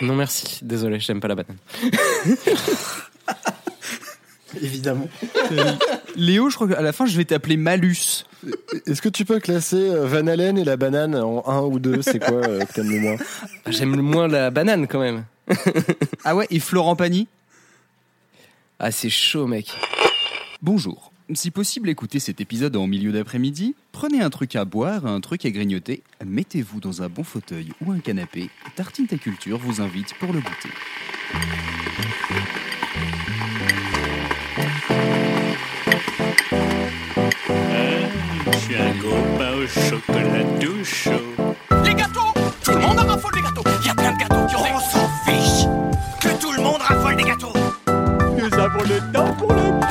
Non merci, désolé, j'aime pas la banane. Évidemment. Léo, je crois qu'à la fin, je vais t'appeler Malus. Est-ce que tu peux classer euh, Van Halen et la banane en un ou deux? C'est quoi euh, que t'aimes le moins? Ah, J'aime le moins la banane quand même. Ah ouais, et Florent Pagny? Ah c'est chaud mec. Bonjour. Si possible, écoutez cet épisode en milieu d'après-midi. Prenez un truc à boire, un truc à grignoter. Mettez-vous dans un bon fauteuil ou un canapé. Tartine ta culture vous invite pour le goûter. Je suis un copain au chocolat tout chaud. Les gâteaux Tout le monde en raffole des gâteaux Il y a plein de gâteaux qui ont On s'en fiche Que tout le monde raffole des gâteaux Nous avons le temps pour l'été.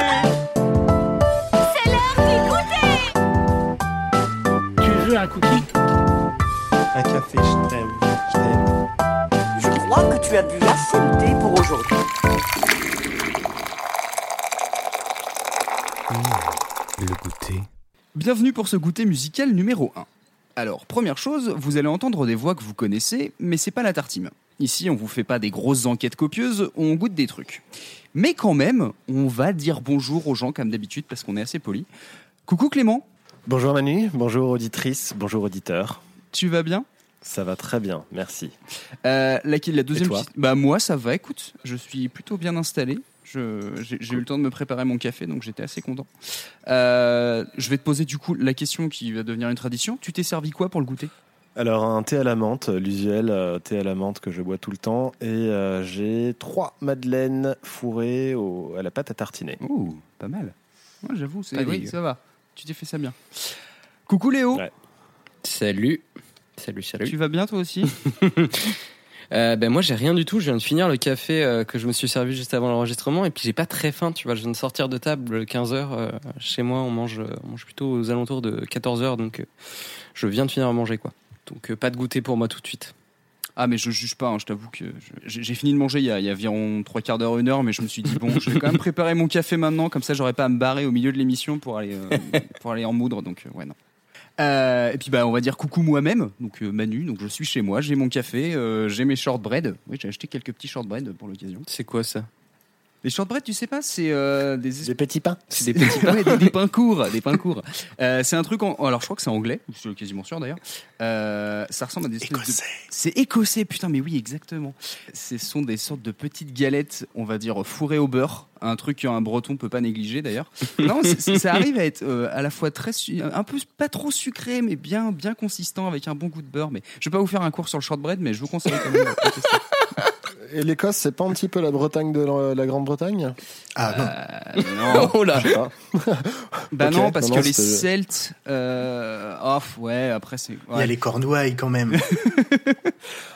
Cookie Un café, je t'aime. Je t'aime. Je crois que tu as bu assez de thé pour aujourd'hui. Le goûter. Bienvenue pour ce goûter musical numéro 1. Alors, première chose, vous allez entendre des voix que vous connaissez, mais c'est pas la tartine. Ici, on vous fait pas des grosses enquêtes copieuses, on goûte des trucs. Mais quand même, on va dire bonjour aux gens comme d'habitude parce qu'on est assez poli. Coucou Clément, Bonjour Manu, bonjour auditrice, bonjour auditeur. tu vas bien? Ça va très bien, merci. Euh, la, la deuxième Et toi? petite- Bah moi ça va, écoute, je suis plutôt bien installé. Je- J'ai eu le temps de me préparer mon café, donc j'étais assez content. Euh, je vais te poser du coup la question qui va devenir une tradition. Tu t'es servi quoi pour le goûter? Alors un thé à la menthe, l'usuel euh, thé à la menthe que je bois tout le temps, et euh, j'ai trois madeleines fourrées au- à la pâte à tartiner. Ouh, pas mal. Ouais, J'avoue, c'est Pas oui, ça va. Tu t'es fait ça bien. Coucou Léo, Ouais. Salut. Salut, salut. tu vas bien toi aussi Euh, ben moi j'ai rien du tout, je viens de finir le café euh, que je me suis servi juste avant l'enregistrement et puis j'ai pas très faim, tu vois, je viens de sortir de table 15h chez moi, on mange on mange plutôt aux alentours de 14h donc euh, je viens de finir à manger quoi. Donc euh, pas de goûter pour moi tout de suite. Ah mais je juge pas, hein, je t'avoue que j'ai fini de manger il y, a, environ trois quarts d'heure, une heure, mais je me suis dit bon, je vais quand même préparer mon café maintenant, comme ça j'aurais pas à me barrer au milieu de l'émission pour aller euh, pour aller en moudre, donc euh, ouais non. Euh, et puis bah on va dire coucou moi-même, donc Manu, donc je suis chez moi, j'ai mon café, j'ai mes shortbread. Oui, j'ai acheté quelques petits shortbread pour l'occasion. C'est quoi ça? Les shortbread, tu sais pas, c'est euh, des Des petits pains c'est des petits pains, des, des pains courts, des pains courts. Euh, c'est un truc en, alors je crois que c'est anglais, je suis quasiment sûr d'ailleurs. Euh, ça ressemble à des de- Écossais. c'est écossais, putain, mais oui, exactement. Ce sont des sortes de petites galettes, on va dire fourrées au beurre, un truc qu'un breton peut pas négliger d'ailleurs. Non, ça arrive à être à la fois très, un peu pas trop sucré, mais bien, bien consistant avec un bon goût de beurre. Mais je vais pas vous faire un cours sur le shortbread, mais je vous conseille quand même. Et l'Écosse, c'est pas un petit peu la Bretagne de la, la Grande-Bretagne? Ah non. Euh, non, Oh là bah non, parce non, que les Celtes, euh, oh, ouais, après c'est. Il y a les Cornouailles quand même.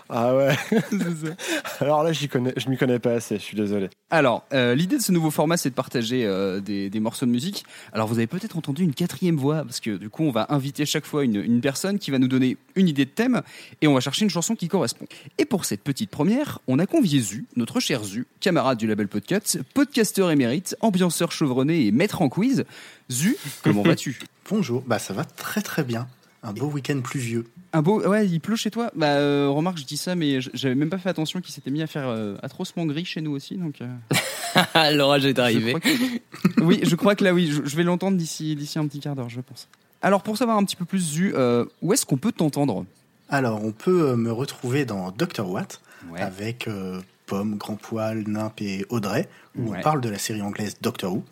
Ah ouais. Alors là, connais, je m'y connais pas assez. Je suis désolé. Alors, euh, l'idée de ce nouveau format, c'est de partager euh, des, des morceaux de musique. Alors, vous avez peut-être entendu une quatrième voix, parce que du coup, on va inviter chaque fois une, une personne qui va nous donner une idée de thème, et on va chercher une chanson qui correspond. Et pour cette petite première, on a convié Zu, notre cher Zu, camarade du label Podcut, podcasteur émérite, ambianceur chevronné et maître en quiz. Zu, comment vas-tu? Bonjour. Bah ça va très très bien. Un beau week-end pluvieux. Un beau, ouais, il pleut chez toi. Bah, euh, remarque, je dis ça, mais j'avais même pas fait attention qu'il s'était mis à faire euh, atrocement gris chez nous aussi, donc. euh, L'orage est arrivé. que- oui, je crois que là, oui, je, je vais l'entendre d'ici d'ici un petit quart d'heure, je pense. Alors, pour savoir un petit peu plus, Zu, euh, où est-ce qu'on peut t'entendre? Alors on peut me retrouver dans Dr Watt Ouais. avec euh, Pomme, Grand Poil, Nimp et Audrey où Ouais. on parle de la série anglaise Doctor Who.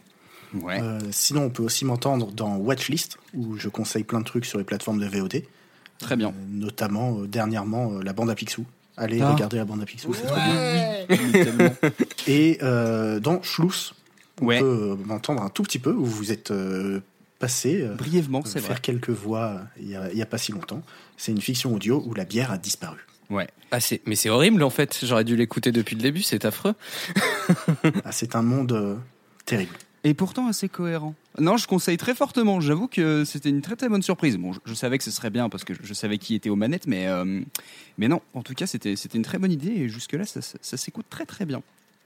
Ouais. Euh, sinon on peut aussi m'entendre dans Watchlist où je conseille plein de trucs sur les plateformes de VOD. Très bien. Euh, notamment euh, dernièrement euh, la bande à Picsou. Allez Ah. regarder la bande à Picsou, c'est trop bien. Et euh, dans Schluss, on Ouais. peut euh, m'entendre un tout petit peu, où vous êtes euh, passé euh, Brièvement, c'est faire vrai. quelques voix euh, il y, a, pas si longtemps. C'est une fiction audio où la bière a disparu. Ouais. Ah, c'est- mais c'est horrible en fait, j'aurais dû l'écouter depuis le début, c'est affreux. Ah, c'est un monde euh, terrible. Et pourtant assez cohérent. Non, je conseille très fortement. J'avoue que c'était une très très bonne surprise. Bon, je, je savais que ce serait bien parce que je, je savais qui était aux manettes, mais, euh, mais non, en tout cas, c'était c'était une très bonne idée et jusque-là, ça, ça- ça s'écoute très très bien.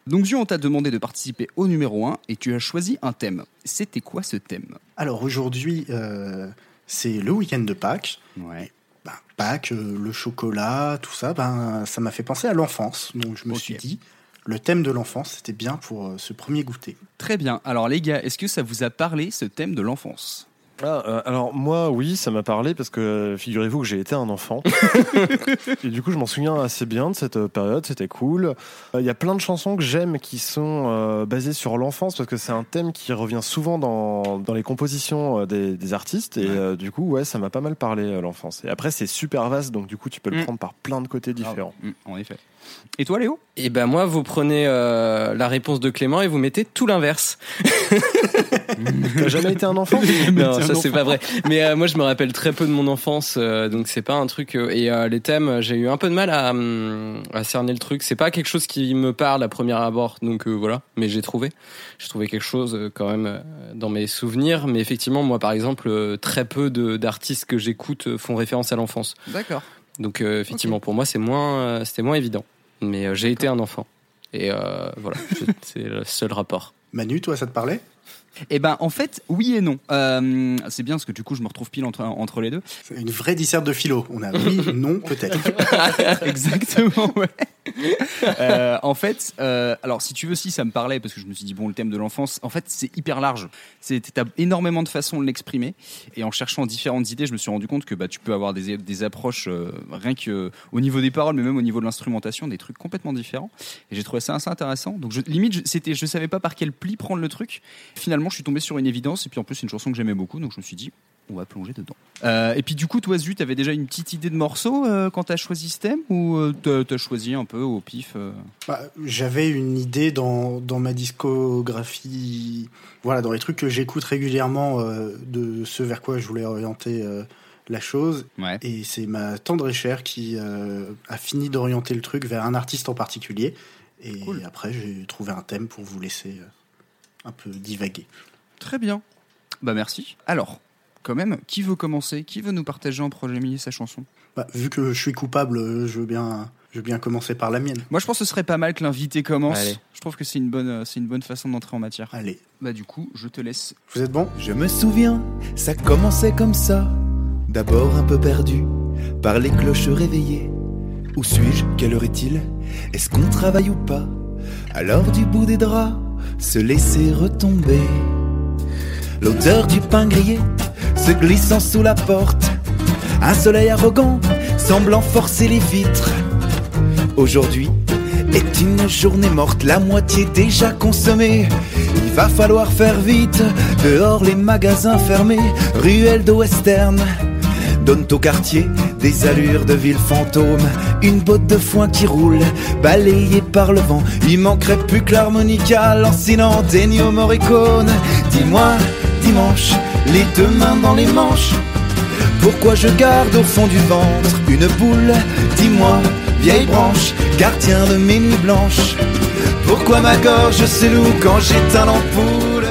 Donc, Zion, on t'a demandé de participer au numéro 1 et tu as choisi un thème. C'était quoi ce thème? Alors aujourd'hui, euh, c'est le week-end de Pâques. Ouais. ben, Pâques, euh, le chocolat, tout ça, ben, ça m'a fait penser à l'enfance. Donc je me suis dit, le thème de l'enfance, c'était bien pour euh, ce premier goûter. Très bien. Alors les gars, est-ce que ça vous a parlé ce thème de l'enfance? Ah, euh, alors moi, oui, ça m'a parlé parce que figurez-vous que j'ai été un enfant. et du coup, je m'en souviens assez bien de cette euh, période, c'était cool. Euh, Il y a plein de chansons que j'aime qui sont euh, basées sur l'enfance parce que c'est un thème qui revient souvent dans, dans les compositions euh, des, des artistes. Et euh, du coup, ouais, ça m'a pas mal parlé euh, l'enfance. Et après, c'est super vaste, donc du coup, tu peux le Mm. prendre par plein de côtés différents. Mm, En effet. Et toi Léo? Et ben moi, vous prenez euh, la réponse de Clément et vous mettez tout l'inverse. T'as jamais été un enfant? Non, ça c'est pas vrai. Mais euh, moi, je me rappelle très peu de mon enfance, euh, donc c'est pas un truc. euh, et euh, les thèmes, j'ai eu un peu de mal à, hum, à cerner le truc. C'est pas quelque chose qui me parle à premier abord, donc euh, voilà. Mais j'ai trouvé, j'ai trouvé quelque chose euh, quand même euh, dans mes souvenirs. Mais effectivement, moi, par exemple, euh, très peu d'artistes que j'écoute font référence à l'enfance. D'accord. Donc euh, effectivement, pour moi, c'est moins, euh, c'était moins évident. Mais euh, j'ai été un enfant. Et euh, voilà, c'est le seul rapport. Manu, toi, ça te parlait? Eh ben en fait, oui et non. Euh, c'est bien parce que du coup, je me retrouve pile entre, entre les deux. Une vraie disserte de philo. On a oui, non, peut-être. Exactement, ouais. Euh, en fait, euh, alors si tu veux, si ça me parlait, parce que je me suis dit, bon, le thème de l'enfance, en fait, c'est hyper large. C'est- T'as énormément de façons de l'exprimer. Et en cherchant différentes idées, je me suis rendu compte que bah, tu peux avoir des, des approches, euh, rien que au niveau des paroles, mais même au niveau de l'instrumentation, des trucs complètement différents. Et j'ai trouvé ça assez intéressant. Donc, je, limite, je, c'était, je savais pas par quel pli prendre le truc. Finalement, je suis tombé sur une évidence. Et puis en plus, c'est une chanson que j'aimais beaucoup. Donc, je me suis dit, on va plonger dedans. Euh, et puis du coup, toi, Zu, t'avais déjà une petite idée de morceau euh, quand t'as choisi ce thème ou euh, t'as, choisi un peu au pif euh Bah, J'avais une idée dans, dans ma discographie, voilà, dans les trucs que j'écoute régulièrement euh, de ce vers quoi je voulais orienter la chose. Ouais. Et c'est ma tendre chère qui a fini d'orienter le truc vers un artiste en particulier. Et Cool. après, j'ai trouvé un thème pour vous laisser un peu divaguer. Très bien. Bah merci. Alors, quand même, qui veut commencer? Qui veut nous partager en premier sa chanson? Bah, vu que je suis coupable, je veux bien, je veux bien commencer par la mienne. Moi, je pense que ce serait pas mal que l'invité commence. Allez. Je trouve que c'est une bonne, euh, c'est une bonne façon d'entrer en matière. Allez, Bah du coup, je te laisse. vous êtes bon? Je me souviens, ça commençait comme ça. D'abord un peu perdu, par les cloches réveillées. Où suis-je? Quelle heure est-il? Est-ce qu'on travaille ou pas? Alors du bout des draps, se laisser retomber. L'odeur du pain grillé se glissant sous la porte. Un soleil arrogant semblant forcer les vitres. Aujourd'hui est une journée morte, la moitié déjà consommée. Il va falloir faire vite, dehors les magasins fermés, ruelles de western. Donnent au quartier des allures de ville fantôme. Une botte de foin qui roule, balayée par le vent. Il manquerait plus que l'harmonica, lancinant d'Ennio Morricone. Dis-moi, dimanche, les deux mains dans les manches. Pourquoi je garde au fond du ventre une boule? Dis-moi, vieille branche, gardien de mes nuits blanches. Pourquoi ma gorge se loue quand j'éteins l'ampoule?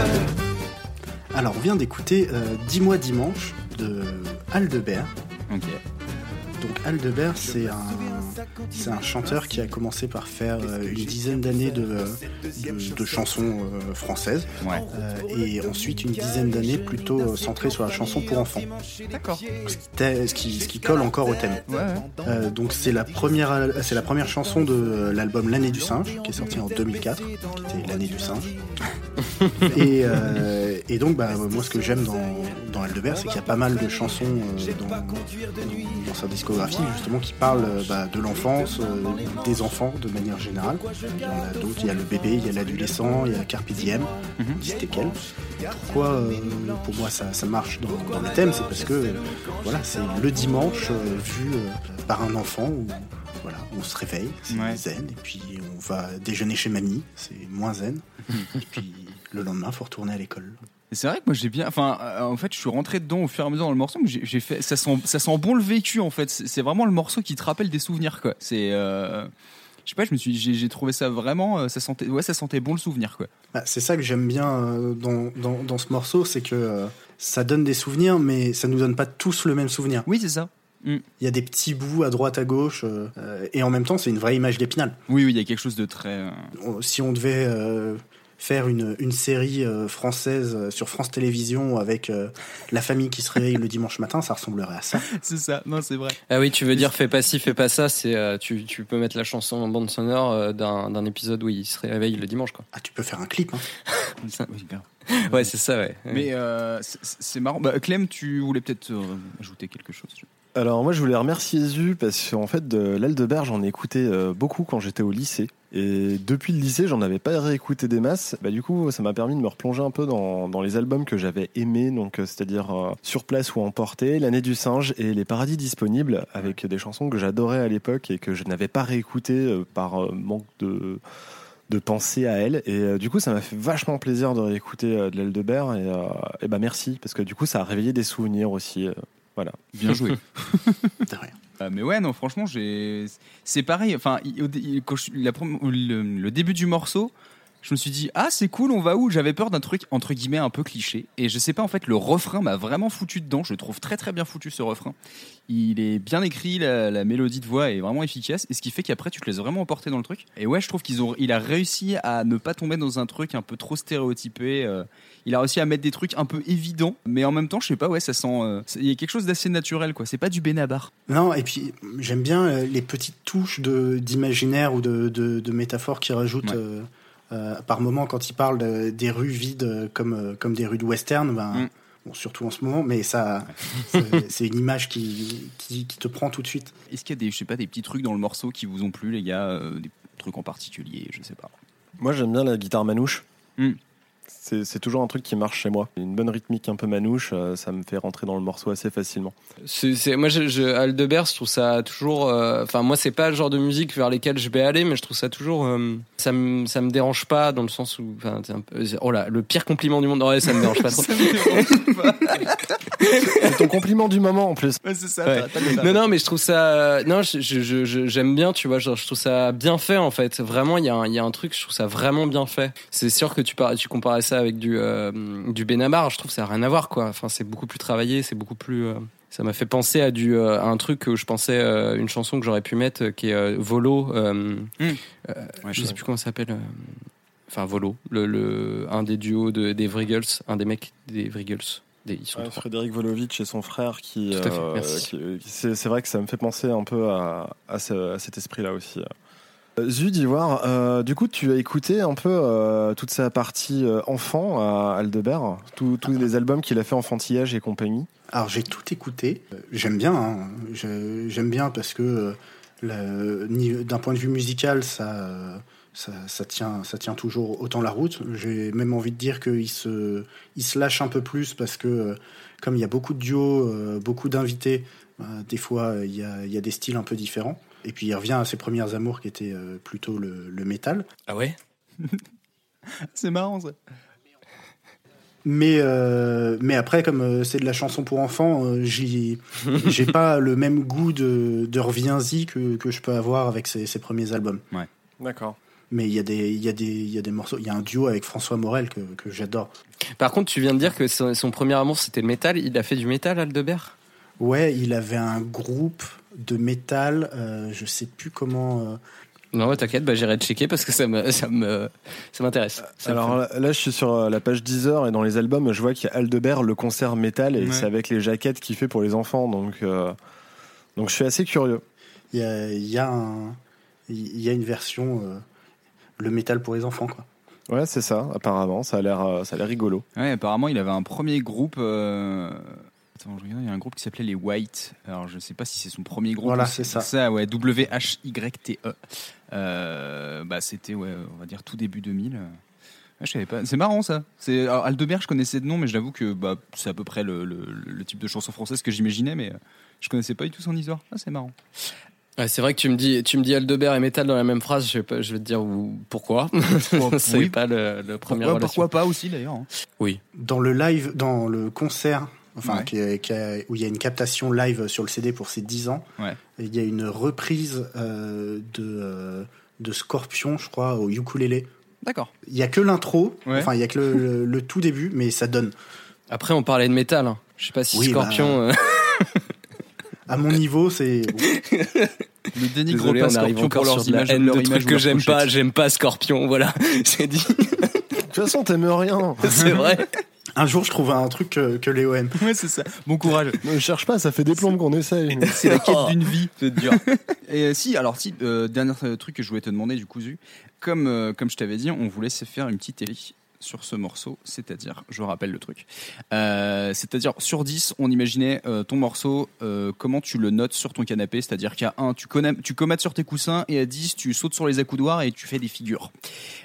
Alors, on vient d'écouter euh, Dis-moi dimanche de Aldebert. Ok. Donc Aldebert, c'est un, c'est un chanteur qui a commencé par faire euh, une dizaine d'années de, de, de chansons euh, françaises Ouais. euh, et ensuite une dizaine d'années plutôt euh, centrées sur la chanson pour enfants, D'accord. ce qui, ce colle encore au thème. Ouais. Euh, donc c'est la première, la chanson de euh, l'album L'année du singe qui est sorti en 2004, qui était l'année du singe. et, euh, et donc bah, moi ce que j'aime dans, dans Aldebert, c'est qu'il y a pas mal de chansons euh, dans, dans- dans sa discographie justement qui parlent euh, bah, de l'enfance, euh, des enfants de manière générale. Il y en a d'autres, il y a le bébé, il y a l'adolescent, il y a Carpe Diem, Distéquel. Pourquoi euh, pour moi ça, ça marche dans, dans le thème C'est parce que euh, voilà, c'est le dimanche euh, vu par un enfant où voilà, on se réveille, c'est Ouais. zen, et puis on va déjeuner chez mamie, c'est moins zen, et puis le lendemain, faut retourner à l'école. C'est vrai que moi j'ai bien, enfin, euh, en fait, je suis rentré dedans au fur et à mesure dans le morceau, mais j'ai fait, ça sent, ça sent bon le vécu en fait. C'est vraiment le morceau qui te rappelle des souvenirs quoi. C'est, euh, je sais pas, je me suis, j'ai trouvé ça vraiment, euh, ça sentait, ouais, ça sentait bon le souvenir quoi. Bah, c'est ça que j'aime bien euh, dans, dans, dans ce morceau, c'est que ça donne des souvenirs, mais ça nous donne pas tous le même souvenir. Oui, c'est ça. Il y a des petits bouts à droite, à gauche, et en même temps, c'est une vraie image d'épinal. Oui, oui, il y a quelque chose de très. Si on devait faire une, une série euh, française euh, sur France Télévisions avec euh, la famille qui se réveille le dimanche matin, ça ressemblerait à ça. C'est ça, non, c'est vrai. Ah oui, tu veux dire fais pas ci, fais pas ça, c'est euh, tu, tu peux mettre la chanson en bande sonore euh, d'un d'un épisode où il se réveille le dimanche quoi. Ah, tu peux faire un clip. Hein. Oui, grave. Ouais, c'est ça ouais. Mais euh, c'est- marrant. Bah, Clem, tu voulais peut-être euh, ajouter quelque chose Alors moi je voulais remercier Zu parce qu'en fait de l'Aldeberge j'en ai écouté euh, beaucoup quand j'étais au lycée et depuis le lycée j'en avais pas réécouté des masses. Bah du coup ça m'a permis de me replonger un peu dans, dans les albums que j'avais aimés donc euh, c'est-à-dire euh, Sur place ou Emporté, L'année du singe et Les paradis disponibles avec des chansons que j'adorais à l'époque et que je n'avais pas réécoutées euh, par euh, manque de de penser à elle et euh, du coup ça m'a fait vachement plaisir de réécouter euh, de l'Aldebert et, euh, et bah merci parce que du coup ça a réveillé des souvenirs aussi euh, voilà. Bien joué. De rien. Euh, mais ouais, non, franchement. C'est pareil. Enfin, le, début du morceau, je me suis dit ah c'est cool, on va où? J'avais peur d'un truc entre guillemets un peu cliché. Et je sais pas en fait, le refrain m'a vraiment foutu dedans. Je trouve très très bien foutu ce refrain. Il est bien écrit, la, mélodie de voix est vraiment efficace, et ce qui fait qu'après tu te laisses vraiment emporter dans le truc. Et ouais, je trouve qu'ils ont, a réussi à ne pas tomber dans un truc un peu trop stéréotypé. euh, il a réussi à mettre des trucs un peu évidents, mais en même temps, je sais pas, ouais, ça sent. euh, c'est- il y a quelque chose d'assez naturel, quoi. C'est pas du Benabar. Non, et puis j'aime bien euh, les petites touches d'imaginaire ou de, de, de métaphores qu'il rajoute Ouais. euh, euh, par moment quand il parle de- des rues vides comme, comme des rues de western. Ben, Mm. bon, surtout en ce moment, mais ça, c'est- une image qui, qui, qui te prend tout de suite. Est-ce qu'il y a des, je sais pas, des petits trucs dans le morceau qui vous ont plu, les gars euh, Des trucs en particulier, je sais pas. Moi, j'aime bien la guitare manouche. Hmm. C'est toujours un truc qui marche chez moi. Une bonne rythmique un peu manouche, euh, ça me fait rentrer dans le morceau assez facilement. C'est, moi, je, je, Aldebert, je trouve ça toujours. euh, Enfin, moi, c'est pas le genre de musique vers lesquelles je vais aller, mais je trouve ça toujours. euh, ça me, ça me dérange pas dans le sens où. Un peu- oh là, le pire compliment du monde. Ouais, ça me dérange pas trop. C'est ton compliment du moment en plus. Ouais, c'est ça. Ouais. Non, non, mais je trouve ça. Non, je- je- j'aime bien, tu vois. Genre, je trouve ça bien fait, en fait. Vraiment, il y, a un- il y a un truc, je trouve ça vraiment bien fait. C'est sûr que tu, par- tu comparais ça avec du, euh, du Benabar. Je trouve que ça n'a rien à voir, quoi. Enfin, c'est beaucoup plus travaillé, c'est beaucoup plus. euh, Ça m'a fait penser à, du, euh, à un truc que je pensais, euh, une chanson que j'aurais pu mettre, euh, qui est euh, Volo. euh, Ouais, je sais plus comment ça s'appelle. euh, Enfin, Volo, le, le, un des duos de, des Vrigels, un des mecs des Vrigels. Des, ils sont Ouais, trois. Frédéric Volovitch et son frère qui. Tout à fait, euh, merci. c'est c'est vrai que ça me fait penser un peu à, à ce- à cet esprit-là aussi. Euh, Zu d'Ivoire, euh, du coup, tu as écouté un peu euh, toute sa partie euh, enfant à Aldebert, tous les albums qu'il a fait enfantillage et compagnie? Alors j'ai tout écouté. J'aime bien. hein. J'aime bien parce que d'un point de vue musical, ça, ça, tient, ça tient toujours autant la route. J'ai même envie de dire qu'il se, il se lâche un peu plus parce que comme il y a beaucoup de duos, beaucoup d'invités, des fois il y a des styles un peu différents. Et puis il revient à ses premières amours qui étaient euh, plutôt le, le métal. Ah ouais? C'est marrant ça. Mais, euh, mais après, comme euh, c'est de la chanson pour enfants, euh, j'ai pas le même goût de, de Reviens-y que, que je peux avoir avec ses, ses premiers albums. D'accord. Mais il y, a des- il y, a des- il y a des morceaux. Il y a un duo avec François Morel que, que j'adore. Par contre, tu viens de dire que son, son premier amour c'était le métal. Il a fait du métal, Aldebert? Ouais, il avait un groupe de métal, euh, je sais plus comment. euh, Non, ouais, t'inquiète, bah, j'irai checker parce que ça me, ça me, ça m'intéresse. Ça me Alors là, là, je suis sur euh, la page Deezer et dans les albums, je vois qu'il y a Aldebert, le concert métal, et Ouais. c'est avec les jaquettes qu'il fait pour les enfants. Donc, euh, donc je suis assez curieux. Il y a, il y, a un- il y a une version, euh, le métal pour les enfants, quoi. Ouais, c'est ça, apparemment. Ça a l'air euh, ça a l'air rigolo. Ouais, apparemment, il avait un premier groupe. euh, Attends, je regarde, il y a un groupe qui s'appelait les White. Alors, je sais pas si c'est son premier groupe. Voilà, c'est ça. Ça, ouais, W-H-Y-T-E. Euh, bah, c'était, ouais, on va dire tout début 2000. Ouais, je savais pas. C'est marrant ça. C'est alors, Aldebert, je connaissais de nom, mais j'avoue que bah, c'est à peu près le, le- le type de chanson française que j'imaginais, mais euh, je connaissais pas du tout son histoire. Ah, c'est marrant. Ouais, c'est vrai que tu me dis, tu me dis Aldebert et métal dans la même phrase. Je vais, pas- je vais te dire où- pourquoi. c'est oui. pas le, le premier Pourquoi, pourquoi pas aussi d'ailleurs hein. Oui. Dans le live, dans le concert, enfin, Ouais. qui est- qui a- où il y a une captation live sur le CD pour ses 10 ans, Ouais. il y a une reprise euh, de, euh, de Scorpion, je crois, au ukulélé. D'accord. Il y a que l'intro, Ouais. enfin, il y a que le, le- le tout début, mais ça donne. Après, on parlait de métal. hein. Je sais pas si Oui, Scorpion. euh, À mon niveau, c'est. Ne dénigre pas on arrive Scorpion pour encore leurs sur de la images, haine leur de ou que j'aime pas. J'aime pas Scorpion. Voilà, c'est dit. toute façon, t'aimes rien. C'est vrai. Un jour, je trouve un truc que, que Léo aime. Ouais, c'est ça. Bon courage. Ne cherche pas, ça fait des plombes qu'on essaye. C'est la quête Oh. d'une vie. C'est dur. Et euh, si, alors si, euh, dernier euh, truc que je voulais te demander du coup, Zu, comme, euh, comme je t'avais dit, on voulait se faire une petite télé sur ce morceau, c'est-à-dire, je rappelle le truc, Euh, c'est-à-dire sur 10, on imaginait euh, ton morceau, euh, comment tu le notes sur ton canapé, c'est-à-dire qu'à 1, tu, connais, tu commates sur tes coussins, et à 10, tu sautes sur les accoudoirs et tu fais des figures.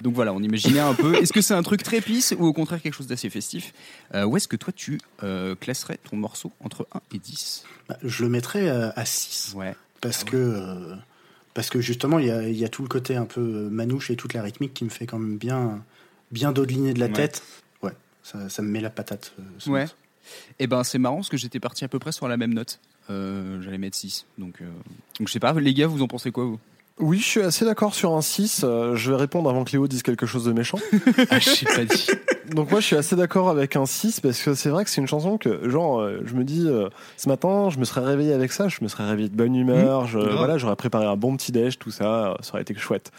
Donc voilà, on imaginait un peu, est-ce que c'est un truc très pisse ou au contraire quelque chose d'assez festif? Euh, Où est-ce que toi tu euh, classerais ton morceau entre 1 et 10 Bah, Je le mettrais euh, à 6. Ouais. Parce que. euh, parce que justement, il y a, il y a tout le côté un peu manouche et toute la rythmique qui me fait quand même bien, bien dodeliner de la Ouais. tête. Ouais, ça, ça me met la patate. euh, Ouais. morceau. Eh ben c'est marrant parce que j'étais parti à peu près sur la même note. Euh, J'allais mettre 6. Donc, euh, donc je sais pas, les gars, vous en pensez quoi vous? Oui, je suis assez d'accord sur un 6. Euh, je vais répondre avant que Léo dise quelque chose de méchant. Ah, je sais pas dit. Donc moi, je suis assez d'accord avec un 6 parce que c'est vrai que c'est une chanson que, genre, euh, je me dis, euh, ce matin, je me serais réveillé avec ça, je me serais réveillé de bonne humeur, je, grave. voilà, j'aurais préparé un bon petit déj, tout ça, euh, ça aurait été chouette.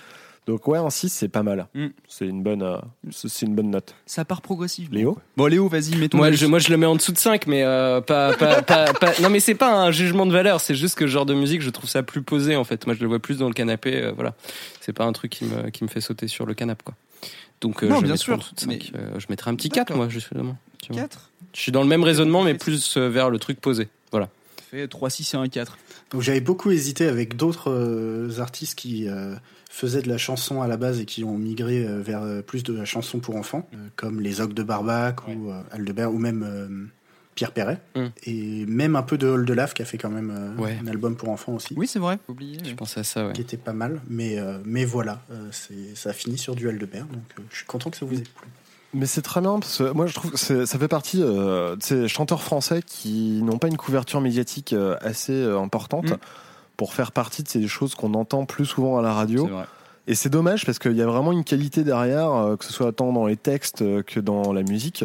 Donc ouais, un 6, c'est pas mal. Mm. C'est une bonne, euh, c'est une bonne note. Ça part progressivement. Léo Bon Léo, vas-y, mets ton Moi je, moi, je le mets en dessous de 5, mais euh, pas, pas, pas, pas- Non, mais c'est pas un jugement de valeur, c'est juste que ce genre de musique, je trouve ça plus posé, en fait. Moi, je le vois plus dans le canapé, euh, voilà. C'est pas un truc qui me, qui me fait sauter sur le canapé, quoi. Donc, euh, Non, je le bien mettrai sûr, en dessous de 5. mais- Euh, je mettrais un petit 4, D'accord. moi, justement. tu vois. 4 Je suis dans le même raisonnement, mais plus euh, vers le truc posé. Voilà. fait 3, 6 et 1, 4. Donc j'avais beaucoup hésité avec d'autres euh, artistes qui euh, faisaient de la chanson à la base et qui ont migré euh, vers euh, plus de la chanson pour enfants, euh, comme les Ogres de Barbac ou euh, Aldebert ou même euh, Pierre Perret. Mm. Et même un peu de Hall de Lave qui a fait quand même euh, Ouais. un album pour enfants aussi. Oui, c'est vrai, oublier. Je pensais à ça, ouais. Qui était pas mal, mais, euh, mais voilà, euh, ça a fini sur du Aldebert, donc euh, je suis content que ça vous ait plu. Mais c'est très bien parce que moi je trouve que ça fait partie euh, de ces chanteurs français qui n'ont pas une couverture médiatique euh, assez euh, importante Mm. Pour faire partie de ces choses qu'on entend plus souvent à la radio. Vrai. Et c'est dommage parce qu'il y a vraiment une qualité derrière, euh, que ce soit tant dans les textes euh, que dans la musique.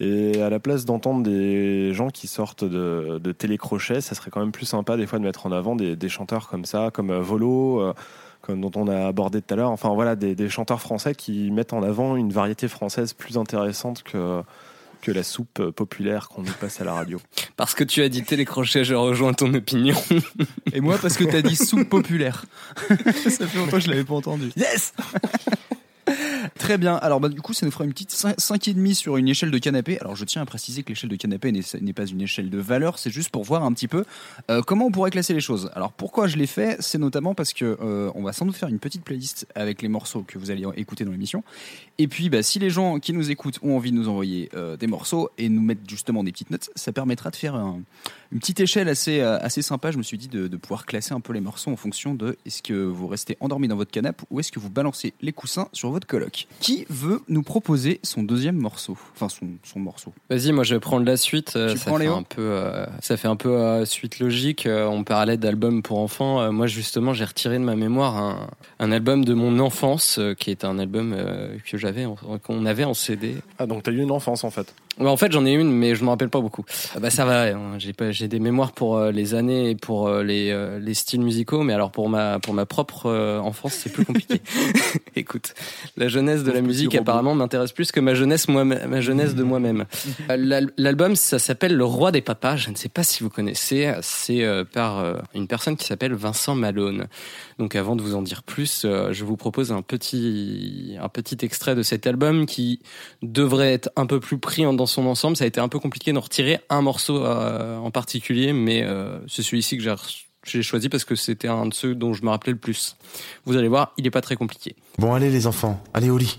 Et à la place d'entendre des gens qui sortent de, de télécrochets, ça serait quand même plus sympa des fois de mettre en avant des, des chanteurs comme ça, comme euh, Volo, comme dont on a abordé tout à l'heure. Enfin voilà, des, des chanteurs français qui mettent en avant une variété française plus intéressante que, que la soupe euh, populaire qu'on nous passe à la radio. Parce que tu as dit télécrochet, je rejoins ton opinion. Et moi, parce que t'as dit soupe populaire. ça fait longtemps que je l'avais pas entendu. Yes Très bien. Alors, bah, du coup, ça nous fera une petite 5,5 sur une échelle de canapé. Alors, je tiens à préciser que l'échelle de canapé n'est pas une échelle de valeur, c'est juste pour voir un petit peu euh, comment on pourrait classer les choses. Alors, pourquoi je l'ai fait? C'est notamment parce que euh, on va sans doute faire une petite playlist avec les morceaux que vous allez écouter dans l'émission. Et puis, bah, si les gens qui nous écoutent ont envie de nous envoyer euh, des morceaux et nous mettre justement des petites notes, ça permettra de faire un- une petite échelle assez, assez sympa. Je me suis dit de, de pouvoir classer un peu les morceaux en fonction de est-ce que vous restez endormi dans votre canapé ou est-ce que vous balancez les coussins sur votre coloc. Qui veut nous proposer son deuxième morceau? Enfin, son, son morceau. Vas-y, moi je vais prendre la suite. Euh, Tu ça prends, fait Léo? un peu, euh, ça fait un peu euh, suite logique. Euh, on parlait d'albums pour enfants. Euh, moi justement, j'ai retiré de ma mémoire un, un album de mon enfance, euh, qui est un album euh, que j'avais, qu'on avait en CD. Ah donc t'as eu une enfance en fait. Ouais, en fait, j'en ai une, mais je me rappelle pas beaucoup. Ah bah ça va. hein, J'ai pas, j'ai des mémoires pour euh, les années et pour euh, les, euh, les styles musicaux, mais alors pour ma pour ma propre enfance, c'est plus compliqué. Écoute, la jeunesse de la musique apparemment m'intéresse plus que ma jeunesse moi ma jeunesse de moi-même. L'al- L'album, ça s'appelle Le Roi des Papas. Je ne sais pas si vous connaissez. C'est par une personne qui s'appelle Vincent Malone. Donc avant de vous en dire plus, je vous propose un petit un petit extrait de cet album qui devrait être un peu plus pris en- dans son ensemble. Ça a été un peu compliqué d'en retirer un morceau euh, en particulier, mais euh, c'est celui-ci que j'ai choisi parce que c'était un de ceux dont je me rappelais le plus. Vous allez voir, il est pas très compliqué. Bon, allez les enfants, allez au lit.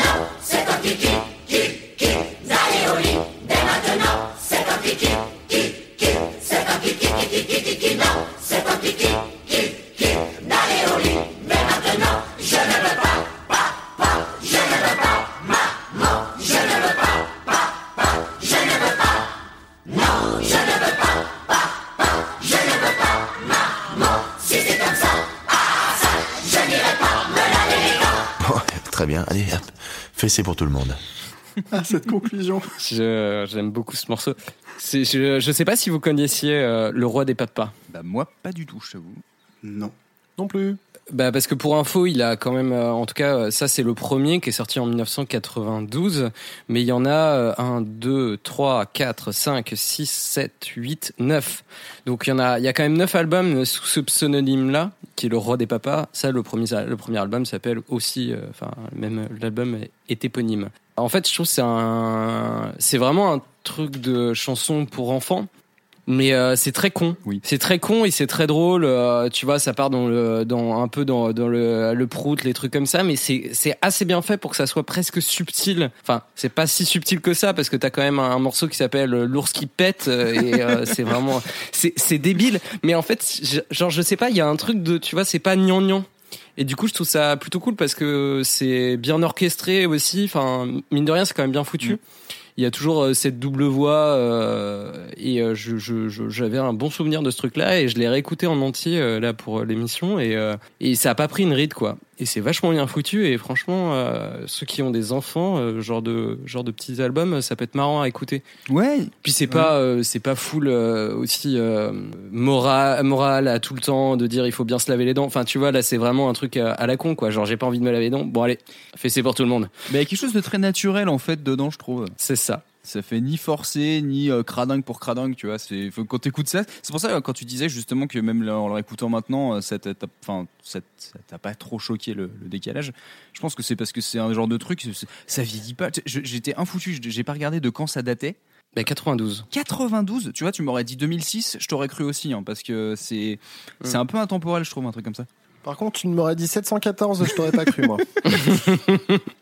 Allez, hop, fessez pour tout le monde. Ah, cette conclusion. Je- J'aime beaucoup ce morceau. Je, je sais pas si vous connaissiez euh, Le Roi des Papas. Bah, moi, pas du tout, je t'avoue. Non. Non plus. Bah parce que pour info, il a quand même, euh, en tout cas, euh, ça c'est le premier qui est sorti en 1992, mais il y en a euh, 1, 2, 3, 4, 5, 6, 7, 8, 9. Donc il y en a, il y a quand même 9 albums sous ce pseudonyme-là, qui est le roi des papas. Ça, le premier, le premier album s'appelle aussi, euh, enfin, même l'album est éponyme. En fait, je trouve c'est un, c'est vraiment un truc de chanson pour enfants. Mais euh, c'est très con. Oui. C'est très con et c'est très drôle. euh, tu vois, ça part dans le, dans un peu dans, dans le, le prout, les trucs comme ça. Mais c'est, c'est assez bien fait pour que ça soit presque subtil. Enfin, c'est pas si subtil que ça parce que t'as quand même un, morceau qui s'appelle l'ours qui pète euh, et euh, c'est vraiment, c'est, c'est débile. Mais en fait, je- genre, je sais pas, il y a un truc de, tu vois, c'est pas gnangnan. Et du coup, je trouve ça plutôt cool parce que c'est bien orchestré aussi. Enfin, mine de rien, c'est quand même bien foutu. Il y a toujours euh, cette double voix euh, et euh, j'avais un bon souvenir de ce truc-là et je l'ai réécouté en entier là pour l'émission et, et ça a pas pris une ride quoi. Et c'est vachement bien foutu et franchement, euh, ceux qui ont des enfants, euh, genre de genre de petits albums, ça peut être marrant à écouter. Ouais. Puis c'est pas euh, c'est pas full aussi moral moral à tout le temps de dire il faut bien se laver les dents. Enfin tu vois là c'est vraiment un truc à, à la con quoi. Genre j'ai pas envie de me laver les dents. Bon allez, fais c'est pour tout le monde. Mais il y a quelque chose de très naturel en fait dedans, je trouve. C'est ça. Ça fait ni forcé, ni euh, cradingue pour cradingue, tu vois. C'est faut- quand t'écoutes ça, c'est pour ça quand tu disais justement que même là, en le réécoutant maintenant, euh, ça t'a, enfin, ça pas trop choqué le, le décalage. Je pense que c'est parce que c'est un genre de truc, ça vieillit pas. J'étais infoutu, je- j'ai pas regardé de quand ça datait. Bah 92. 92, tu vois, tu m'aurais dit 2006, je t'aurais cru aussi, hein, parce que c'est c'est un peu intemporel, je trouve, un truc comme ça. Par contre, tu m'aurais dit 714, je t'aurais pas cru, moi.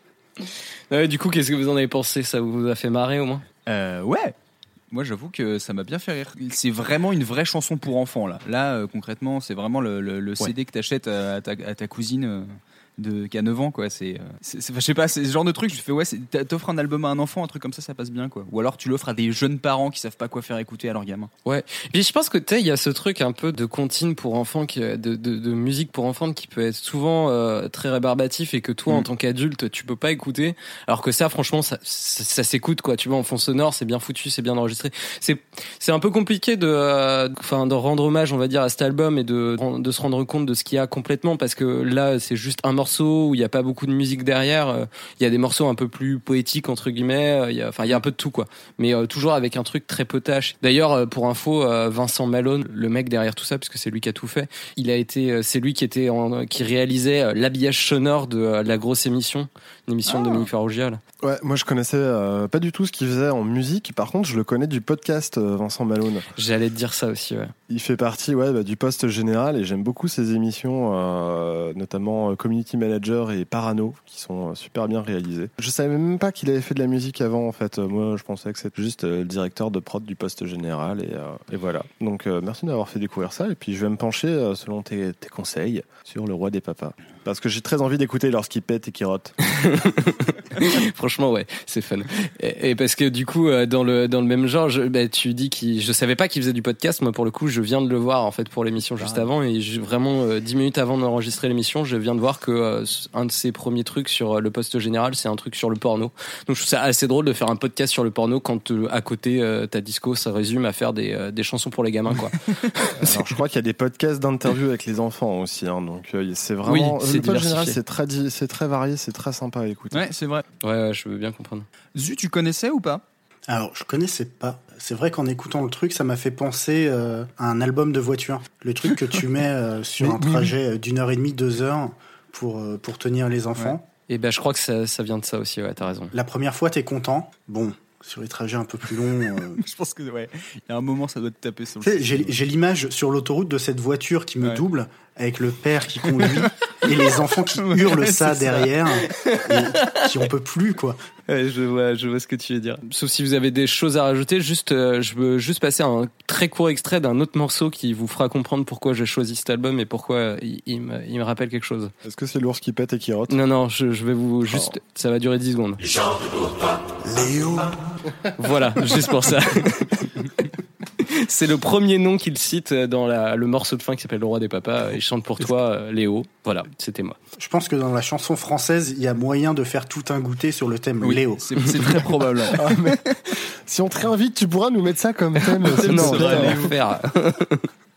Ouais, du coup, qu'est-ce que vous en avez pensé? Ça vous a fait marrer au moins? Euh, ouais. Moi, j'avoue que ça m'a bien fait rire. C'est vraiment une vraie chanson pour enfants, là. Là, euh, concrètement, c'est vraiment le, le- le CD que t'achètes à, à ta, à ta cousine euh, de, qui a 9 ans, quoi. C'est, euh, je sais pas, c'est ce genre de truc. Je fais, ouais, t'offres un album à un enfant, un truc comme ça, ça passe bien, quoi. Ou alors, tu l'offres à des jeunes parents qui savent pas quoi faire écouter à leur gamin. Ouais. Puis je pense que tu sais, il y a ce truc un peu de comptine pour enfants, qui, de, de, de musique pour enfants qui peut être souvent euh, très rébarbatif et que toi, en Mm. tant qu'adulte, tu peux pas écouter. Alors que ça, franchement, ça, ça, ça s'écoute quoi. Tu vois, en fond sonore, c'est bien foutu, c'est bien enregistré. C'est c'est un peu compliqué de, euh, enfin, de rendre hommage, on va dire, à cet album et de de se rendre compte de ce qu'il y a complètement parce que là, c'est juste un morceau où il y a pas beaucoup de musique derrière. Euh, Il y a des morceaux un peu plus poétiques entre guillemets. Euh, Il y a, enfin, il y a un peu de tout quoi mais euh, toujours avec un truc très potache. D'ailleurs, pour info, Vincent Malone, le mec derrière tout ça, puisque c'est lui qui a tout fait, il a été, c'est lui qui était, en, qui réalisait l'habillage sonore de la grosse émission, une émission de Dominique Farrugia. là. Ouais, moi je connaissais euh, pas du tout ce qu'il faisait en musique. Par contre, je le connais du podcast Vincent Malone. J'allais te dire ça aussi. Ouais. Il fait partie ouais, bah, du poste général et j'aime beaucoup ses émissions, euh, notamment Community Manager et Parano, qui sont euh, super bien réalisées. Je savais même pas qu'il avait fait de la musique avant en fait. Euh, Moi je pensais que c'était juste euh, le directeur de prod du poste général et, et voilà. Donc euh, merci de m'avoir fait découvrir ça et puis je vais me pencher selon tes, tes conseils sur le roi des papas. Parce que j'ai très envie d'écouter lorsqu'il pète et qu'il rote. Franchement, ouais, c'est fun. Et, et parce que du coup, euh, dans le dans le même genre, je, bah, tu dis qu'il, je savais pas qu'il faisait du podcast. Moi, pour le coup, je viens de le voir en fait pour l'émission juste avant et je- vraiment euh, dix minutes avant d'enregistrer l'émission, je viens de voir que euh, un de ses premiers trucs sur le poste général, c'est un truc sur le porno. Donc, je trouve ça assez drôle de faire un podcast sur le porno quand euh, à côté euh, ta disco, ça résume à faire des euh, des chansons pour les gamins, quoi. Alors, je crois qu'il y a des podcasts d'interviews avec les enfants aussi, hein, donc euh, c'est vraiment. Oui, c'est général, diversifié. c'est très, di- c'est très varié, c'est très sympa à écouter. Ouais, c'est vrai. Ouais, ouais, je veux bien comprendre. Zu, tu connaissais ou pas? Alors, je connaissais pas. C'est vrai qu'en écoutant le truc, ça m'a fait penser euh, à un album de voiture. Le truc que tu mets euh, sur Oui, un oui. trajet d'une heure et demie, deux heures pour, euh, pour tenir les enfants. Et ben, je crois que ça, ça vient de ça aussi. Ouais, t'as raison. La première fois, t'es content? Bon, sur les trajets un peu plus longs. euh, Je pense que ouais, il y a un moment ça doit te taper sur le. J'ai j'ai l'image sur l'autoroute de cette voiture qui me Ouais. double, avec le père qui conduit et les enfants qui Ouais, hurlent ça ça. derrière, et qui en peut plus, quoi. Ouais, je vois, je vois ce que tu veux dire. Sauf si vous avez des choses à rajouter, juste, euh, je veux juste passer un très court extrait d'un autre morceau qui vous fera comprendre pourquoi j'ai choisi cet album et pourquoi il, il me, il me rappelle quelque chose. Est-ce que c'est l'ours qui pète et qui rote? Non, non, je, je vais vous juste, ça va durer 10 secondes. Léo Voilà, juste pour ça. C'est le premier nom qu'il cite dans la- le morceau de fin qui s'appelle Le Roi des Papas. Il chante pour toi, euh, Léo. Voilà, c'était moi. Je pense que dans la chanson française, il y a moyen de faire tout un goûter sur le thème Oui, Léo. C'est très probable. Ah, mais si on te réinvite, tu pourras nous mettre ça comme thème. Non, on va le faire.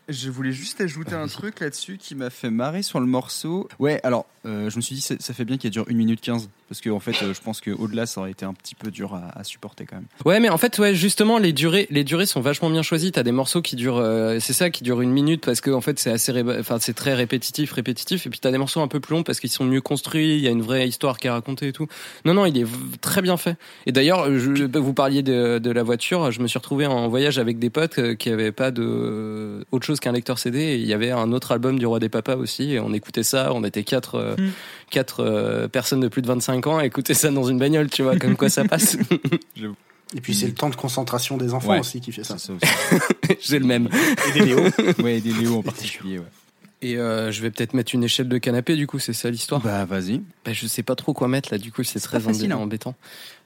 Je voulais juste ajouter un truc là-dessus qui m'a fait marrer sur le morceau. Ouais, alors, euh, je me suis dit, ça, ça fait bien qu'il dure 1 minute 15. Parce que, en fait, euh, je pense qu'au-delà, ça aurait été un petit peu dur à, à supporter quand même. Ouais, mais en fait, ouais, justement, les durées, les durées sont vachement bien choisies. T'as des morceaux qui durent, euh, c'est ça, qui durent une minute parce que en fait, c'est assez, enfin, c'est très répétitif, répétitif. Et puis t'as des morceaux un peu plus longs parce qu'ils sont mieux construits. Il y a une vraie histoire qui est racontée et tout. Non, non, il est très bien fait. Et d'ailleurs, vous parliez de, de la voiture. Je me suis retrouvé en voyage avec des potes qui avaient pas de autre chose qu'un lecteur CD. Et il y avait un autre album du Roi des Papas aussi. Et on écoutait ça. On était quatre, euh, Mm. quatre euh, personnes de plus de 25 ans à écouter ça dans une bagnole. Tu vois, comme quoi ça passe. Et puis c'est le temps de concentration des enfants Ouais. aussi qui fait ça. C'est ça. J'ai le même. Et des Léo. ouais, des Léo en particulier, ouais. Et euh, je vais peut-être mettre une échelle de canapé, du coup, c'est ça l'histoire? Bah, vas-y. Bah, je sais pas trop quoi mettre là, du coup, c'est très pas facile, embê- hein.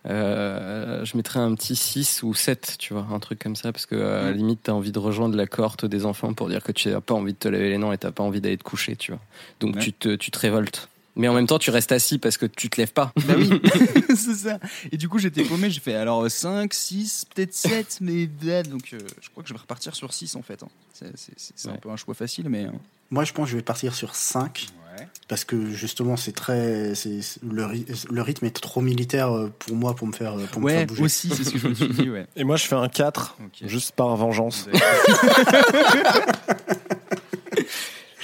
Euh, je mettrais un petit 6 ou 7, tu vois, un truc comme ça, parce que euh, à la limite, t'as envie de rejoindre la cohorte des enfants pour dire que tu n'as pas envie de te laver les dents et t'as pas envie d'aller te coucher, tu vois. Donc Ouais. tu, te, tu te révoltes. Mais en même temps, tu restes assis parce que tu te lèves pas. Bah oui, c'est ça. Et du coup, j'étais paumé, j'ai fait alors 5, 6, peut-être 7, mais donc euh, je crois que je vais repartir sur 6 en fait. hein. C'est c'est- c'est- c'est un peu un choix facile, mais. euh, Moi, je pense que je vais partir sur 5 Ouais. parce que justement, c'est très, c'est le, ry- le rythme est trop militaire euh, pour moi pour me faire, pour me faire bouger. aussi, c'est ce que je me suis dit, ouais. Et moi, je fais un 4, Ok. juste par vengeance.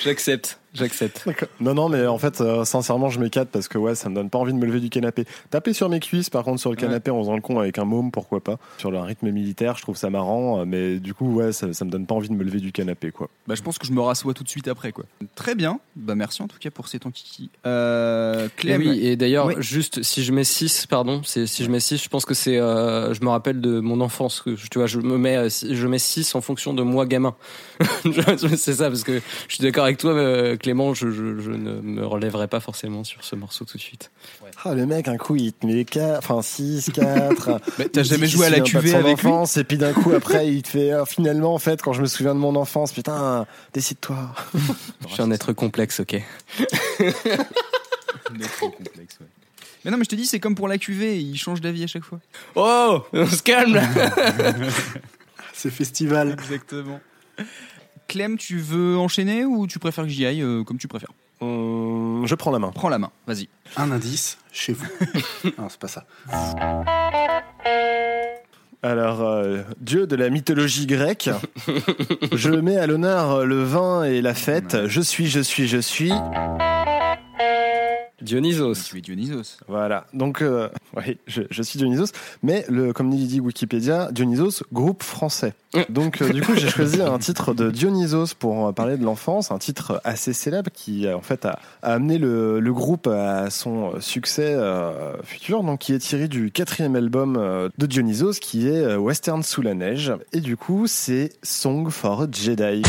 J'accepte, j'accepte. Non, non, mais en fait, euh, sincèrement, je mets 4 parce que ouais, ça me donne pas envie de me lever du canapé. Taper sur mes cuisses, par contre, sur le Ouais. canapé en faisant le con avec un môme, pourquoi pas. Sur le rythme militaire, je trouve ça marrant, euh, mais du coup, ouais, ça, ça me donne pas envie de me lever du canapé, quoi. Bah, je pense que je me rassois tout de suite après, quoi. Très bien. Bah, merci en tout cas pour ces temps kiki. Euh, Et oui, et d'ailleurs, Oui. juste si je mets 6, pardon, c'est si je mets 6, je pense que c'est euh, je me rappelle de mon enfance que tu vois, je me mets je mets 6 en fonction de moi gamin. c'est ça parce que je suis d'accord avec toi euh, Clément, je, je, je ne me relèverai pas forcément sur ce morceau tout de suite. Ah, le mec, un coup, il te met 4, enfin 6, 4. Mais t'as jamais joué à la cuvée avec lui enfance, Et puis d'un coup, après, il te fait, ah, finalement, en fait, quand je me souviens de mon enfance, putain, décide-toi. Je suis un être complexe, OK. Trop complexe, ouais. Mais non, mais je te dis, c'est comme pour la cuvée, il change d'avis à chaque fois. Oh, on se calme là. C'est festival. Exactement. Clem, tu veux enchaîner ou tu préfères que j'y aille euh, comme tu préfères Hum, je prends la main. Prends la main, vas-y. Un indice chez vous. non, c'est pas ça. Alors, euh, dieu de la mythologie grecque, je mets à l'honneur euh, le vin et la fête. Je suis, je suis, je suis. Dionysos. Tu es Dionysos. Voilà. Donc, euh, oui, je, je suis Dionysos. Mais, le, comme dit Wikipédia, Dionysos, groupe français. Donc, euh, du coup, j'ai choisi un titre de Dionysos pour euh, parler de l'enfance. Un titre assez célèbre qui, en fait, a, a amené le, le groupe à son succès euh, futur. Donc, qui est tiré du quatrième album de Dionysos, qui est Western sous la neige. Et du coup, c'est Song for a Jedi.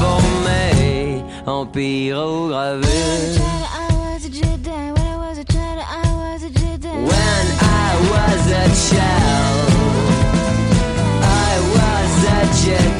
Transformait en pyrogravure. When I was a child, I was a Jedi.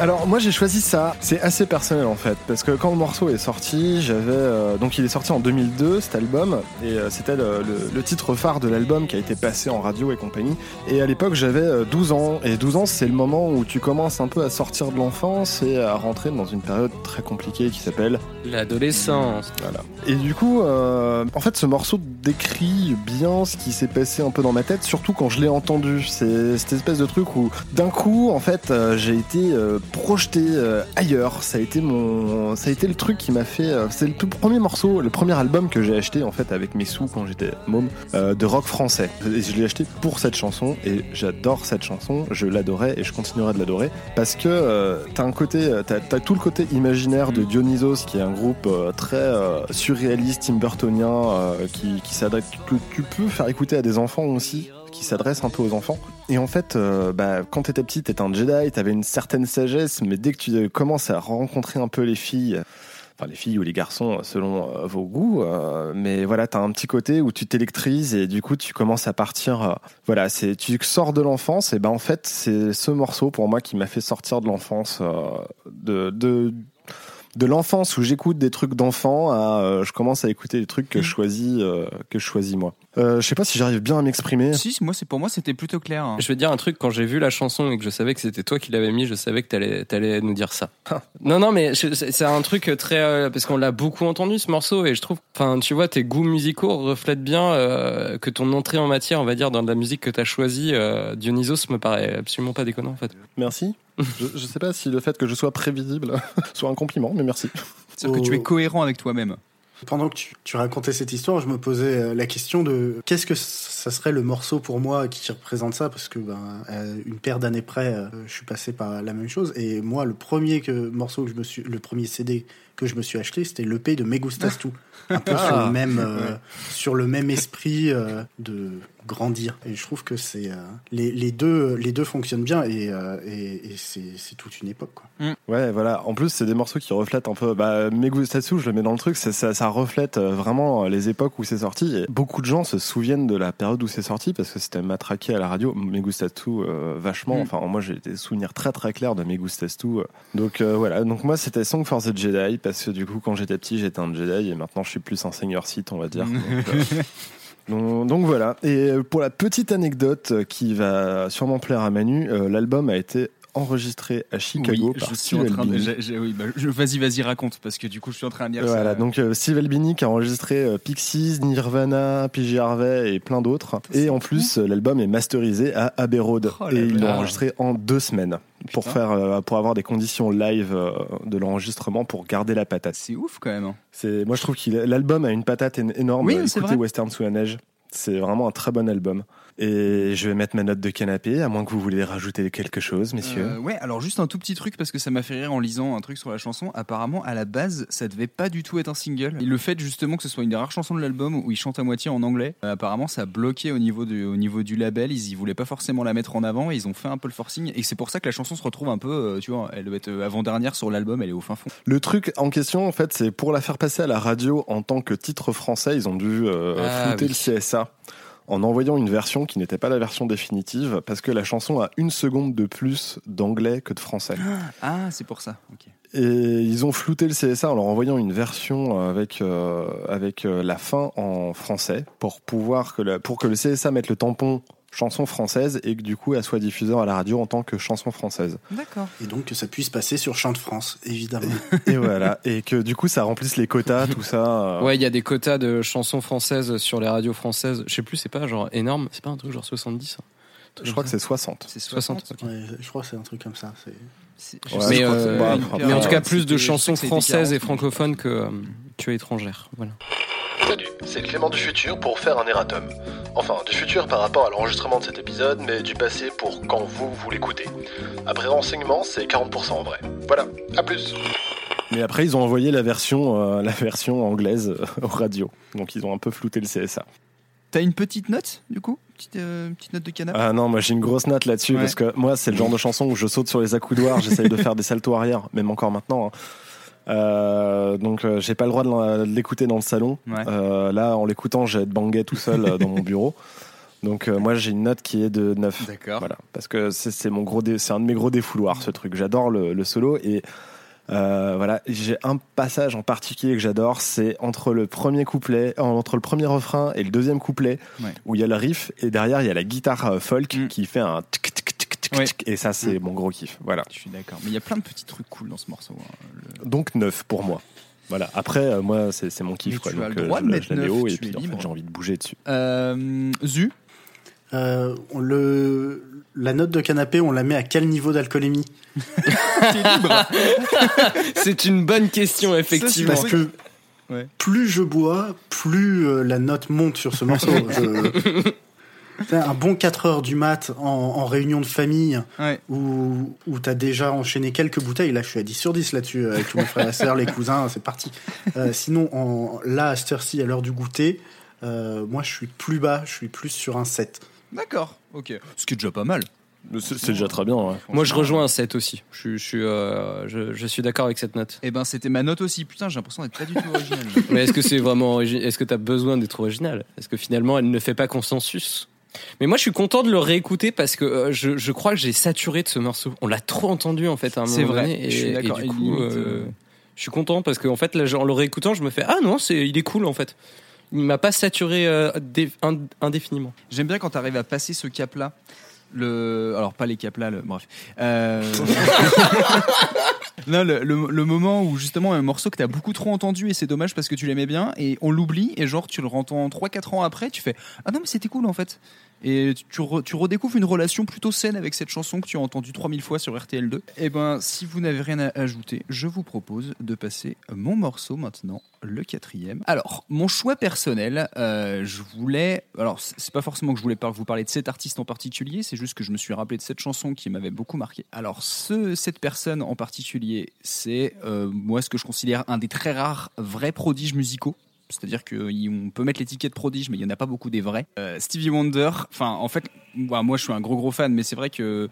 Alors moi j'ai choisi ça. C'est assez personnel en fait, parce que quand le morceau est sorti, j'avais euh, donc il est sorti en 2002 cet album et euh, c'était le, le- le titre phare de l'album qui a été passé en radio et compagnie. Et à l'époque j'avais euh, 12 ans et 12 ans c'est le moment où tu commences un peu à sortir de l'enfance et à rentrer dans une période très compliquée qui s'appelle L'adolescence. Voilà. Et du coup, euh, en fait, ce morceau décrit bien ce qui s'est passé un peu dans ma tête, surtout quand je l'ai entendu. C'est cette espèce de truc où, d'un coup, en fait, euh, j'ai été euh, projeté euh, ailleurs. Ça a été mon, ça a été le truc qui m'a fait. euh, c'est le tout premier morceau, le premier album que j'ai acheté en fait avec mes sous quand j'étais môme euh, de rock français. Et je l'ai acheté pour cette chanson et j'adore cette chanson. Je l'adorais et je continuerai de l'adorer parce que t'as un côté, t'as as tout le côté imaginaire de Dionysos qui est un groupe très surréaliste, Tim Burtonien, euh, qui, qui s'adresse, que tu peux faire écouter à des enfants aussi, qui s'adresse un peu aux enfants. Et en fait, euh, bah, quand t'étais petit, t'étais un Jedi, t'avais une certaine sagesse, mais dès que tu commences à rencontrer un peu les filles, enfin les filles ou les garçons selon euh, vos goûts, euh, mais voilà, t'as un petit côté où tu t'électrises et du coup tu commences à partir. euh, voilà, c'est tu sors de l'enfance et ben en fait c'est ce morceau pour moi qui m'a fait sortir de l'enfance, de, de de l'enfance où j'écoute des trucs d'enfant à euh, je commence à écouter des trucs que je choisis euh, que je choisis moi. Euh, je sais pas si j'arrive bien à m'exprimer. Si, moi, c'est pour moi, c'était plutôt clair. hein. Je vais te dire un truc, quand j'ai vu la chanson et que je savais que c'était toi qui l'avais mis, je savais que t'allais allais nous dire ça. non, non, mais je- c'est c'est un truc très... euh, parce qu'on l'a beaucoup entendu ce morceau et je trouve, enfin, tu vois, tes goûts musicaux reflètent bien euh, que ton entrée en matière, on va dire, dans de la musique que t'as choisie, euh, Dionysos me paraît absolument pas déconnant en fait. Merci. je, je sais pas si le fait que je sois prévisible soit un compliment, mais merci. C'est-à-dire que tu es Oh. cohérent avec toi-même. Pendant que tu, tu racontais cette histoire, je me posais euh, la question de qu'est-ce que ça serait le morceau pour moi qui représente ça parce que ben euh, une paire d'années près, euh, je suis passé par la même chose et moi le premier que morceau que je me suis, le premier CD que je me suis acheté, c'était l'EP de Me Gustas Tu, un peu sur Ah. le même euh, Ouais. sur le même esprit euh, de grandir et je trouve que c'est euh, les, les deux les deux fonctionnent bien et, euh, et, et c'est toute une époque quoi. Ouais, voilà. En plus, c'est des morceaux qui reflètent un peu. Bah, Megustatsu, je le mets dans le truc, ça, ça reflète euh, vraiment les époques où c'est sorti. Et beaucoup de gens se souviennent de la période où c'est sorti parce que c'était matraqué à la radio. Megustatsu, euh, vachement. Mm. Enfin, moi, j'ai des souvenirs très très clairs de Megustatsu. euh. Donc euh, voilà. Donc moi, c'était Song for the Jedi parce que du coup, quand j'étais petit, j'étais un Jedi et maintenant, je suis plus un seigneur Sith, on va dire. Donc, euh, donc, donc voilà. Et euh, pour la petite anecdote euh, qui va sûrement plaire à Manu, euh, l'album a été enregistré à Chicago oui, par je suis Steve. Albini. oui, bah, vas-y, vas-y, raconte, parce que du coup, je suis en train de dire Voilà, ça. donc euh, Steve Albini qui a enregistré euh, Pixies, Nirvana, PJ Harvey et plein d'autres. Et en plus, euh, l'album est masterisé à Abbey Road. Oh et ils l'ont enregistré en deux semaines pour faire, euh, pour avoir des conditions live de l'enregistrement pour garder la patate. C'est ouf quand même. hein. C'est, moi je trouve qu'il l'album a une patate énorme. Oui, c'est Écoutez. Western sous la neige. C'est vraiment un très bon album. Et je vais mettre ma note de canapé, à moins que vous voulez rajouter quelque chose, messieurs. Euh, ouais, alors juste un tout petit truc parce que ça m'a fait rire en lisant un truc sur la chanson. Apparemment, à la base, ça devait pas du tout être un single. Et le fait justement que ce soit une des rares chansons de l'album où il chante à moitié en anglais, euh, apparemment, ça a bloqué au niveau du, au niveau du label. Ils, ils voulaient pas forcément la mettre en avant et ils ont fait un peu le forcing. Et c'est pour ça que la chanson se retrouve un peu, euh, tu vois, elle doit être euh, avant-dernière sur l'album, elle est au fin fond. Le truc en question, en fait, c'est pour la faire passer à la radio en tant que titre français, ils ont dû euh, Ah, flouter oui. le CSA en envoyant une version qui n'était pas la version définitive parce que la chanson a une seconde de plus d'anglais que de français. Ah, c'est pour ça. Et ils ont flouté le CSA en leur envoyant une version avec euh, avec euh, la fin en français pour pouvoir que pour que le CSA mette le tampon chanson française et que du coup elle soit diffusée à la radio en tant que chanson française. D'accord. Et donc que ça puisse passer sur Chant de France évidemment. Et voilà et que du coup ça remplisse les quotas tout ça. euh, Ouais, il y a des quotas de chansons françaises sur les radios françaises. Je sais plus, c'est pas genre énorme, c'est pas un truc genre 70 hein. Je crois que c'est 60. C'est 60. 60. ok. Ouais, je crois que c'est un truc comme ça. c'est- mais, euh, bah, en tout cas, plus de chansons françaises 40, et francophones que, euh, que étrangères. Voilà. Salut, c'est Clément du futur pour faire un erratum. Enfin, du futur par rapport à l'enregistrement de cet épisode, mais du passé pour quand vous, vous l'écoutez. Après renseignement, c'est 40% en vrai. Voilà, à plus Mais après, ils ont envoyé la version, euh, la version anglaise euh, aux radios. Donc, ils ont un peu flouté le CSA. T'as une petite note, du coup petite, euh, petite note de canapé? Ah non, moi j'ai une grosse note là-dessus Ouais. parce que moi, c'est le genre de chanson où je saute sur les accoudoirs, j'essaye de faire des saltos arrière, même encore maintenant. hein. Euh, donc, euh, j'ai pas le droit de l'écouter dans le salon. Ouais. Là, en l'écoutant, j'ai être bangé tout seul dans mon bureau. Donc moi j'ai une note qui est de 9. D'accord. Voilà, parce que c'est mon gros c'est un de mes gros défouloirs ce truc. J'adore le, le solo et euh, voilà, j'ai un passage en particulier que j'adore, c'est entre le premier couplet, euh, entre le premier refrain et le deuxième couplet, Ouais. où il y a le riff et derrière il y a la guitare euh, folk Mm. qui fait un tic tic tic tic Ouais. tic, et ça c'est mon gros kiff. Voilà. Je suis d'accord. Mais il y a plein de petits trucs cool dans ce morceau. hein. Le- Donc 9 pour moi. Voilà. Après euh, moi c'est mon kiff quoi. tu Donc as le droit je de mettre je la mets neuf, haut et tu puis en fait, j'ai envie de bouger dessus. Zu? Euh, le, la note de canapé, on la met à quel niveau d'alcoolémie C'est une bonne question, effectivement. Parce que Ouais. plus je bois, plus euh, la note monte sur ce morceau. Je- Un bon 4 heures du mat en, en réunion de famille Ouais. où, où t'as déjà enchaîné quelques bouteilles. Là, je suis à 10 sur 10 là-dessus euh, avec tous mes frères et sœurs, les cousins, c'est parti. Euh, sinon, en, là, à cette heure-ci, à l'heure du goûter, euh, moi, je suis plus bas, je suis plus sur un 7. D'accord, ok. Ce qui est déjà pas mal. C'est déjà très bien. ouais. Moi, je rejoins un 7 aussi. Je, suis- je, suis, euh, je, je suis d'accord avec cette note. Eh ben, c'était ma note aussi. Putain, j'ai l'impression d'être pas du tout original. Mais est-ce que c'est vraiment origi- Est-ce que tu as besoin d'être original? Est-ce que finalement, elle ne fait pas consensus? Mais moi, je suis content de le réécouter parce que euh, je, je crois que j'ai saturé de ce morceau. On l'a trop entendu en fait à un moment C'est vrai, donné. Et, je suis et d'accord. du Et coup, limite, euh, euh, je suis content parce qu'en fait, là, en le réécoutant, je me fais ah non, c'est il est cool en fait. Il m'a pas saturé euh, dé- ind- indéfiniment. J'aime bien quand tu arrives à passer ce cap-là. Le... Alors, pas les caps-là, le... bref. Euh... non, le, le- moment où justement un morceau que tu as beaucoup trop entendu et c'est dommage parce que tu l'aimais bien et on l'oublie et genre tu le entends 3-4 ans après, tu fais Ah non, mais c'était cool en fait. Et tu, re- redécouvres une relation plutôt saine avec cette chanson que tu as entendue 3000 fois sur RTL2. Et ben, si vous n'avez rien à ajouter, je vous propose de passer mon morceau maintenant, le quatrième. Alors, mon choix personnel, euh, je voulais. Alors, c'est pas forcément que je voulais vous parler de cet artiste en particulier, c'est juste que je me suis rappelé de cette chanson qui m'avait beaucoup marqué. Alors, ce, cette personne en particulier, c'est euh, moi ce que je considère un des très rares vrais prodiges musicaux. C'est-à-dire qu'on peut mettre l'étiquette prodige, mais il n'y en a pas beaucoup des vrais. Euh, Stevie Wonder, enfin, en fait, moi, moi, je suis un gros gros fan, mais c'est vrai que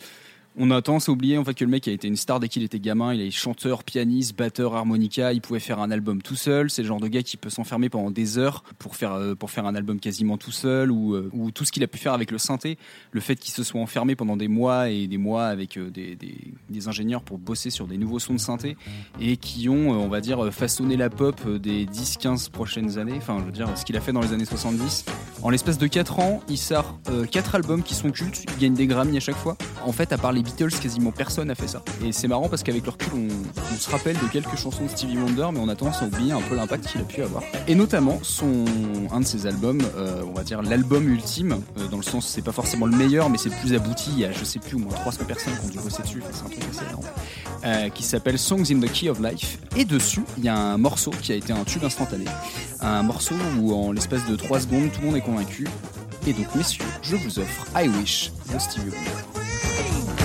on a tendance à oublier en fait que le mec a été une star dès qu'il était gamin. Il est chanteur, pianiste, batteur, harmonica. Il pouvait faire un album tout seul. C'est le genre de gars qui peut s'enfermer pendant des heures pour faire euh, pour faire un album quasiment tout seul ou euh, ou tout ce qu'il a pu faire avec le synthé. Le fait qu'il se soit enfermé pendant des mois et des mois avec euh, des, des, ingénieurs pour bosser sur des nouveaux sons de synthé et qui ont, on va dire, façonné la pop des 10-15 prochaines années. Enfin, je veux dire, ce qu'il a fait dans les années 70. En l'espace de 4 ans, il sort 4 albums qui sont cultes. Il gagne des Grammy à chaque fois. En fait, à part les Beatles, quasiment personne n'a fait ça. Et c'est marrant parce qu'avec le recul, on, se rappelle de quelques chansons de Stevie Wonder, mais on a tendance à oublier un peu l'impact qu'il a pu avoir. Et notamment, son, un de ses albums, euh, on va dire l'album ultime, euh, dans le sens, c'est pas forcément le meilleur, mais c'est le plus abouti. Il y a, je sais plus, au moins 300 personnes qui ont dû bosser dessus. C'est un truc assez énorme. Euh, qui s'appelle Songs in the Key of Life. Et dessus, il y a un morceau qui a été un tube instantané. Un morceau où, en l'espace de 3 secondes, tout le monde est convaincu. Et donc, messieurs, je vous offre I Wish de Stevie Wonder.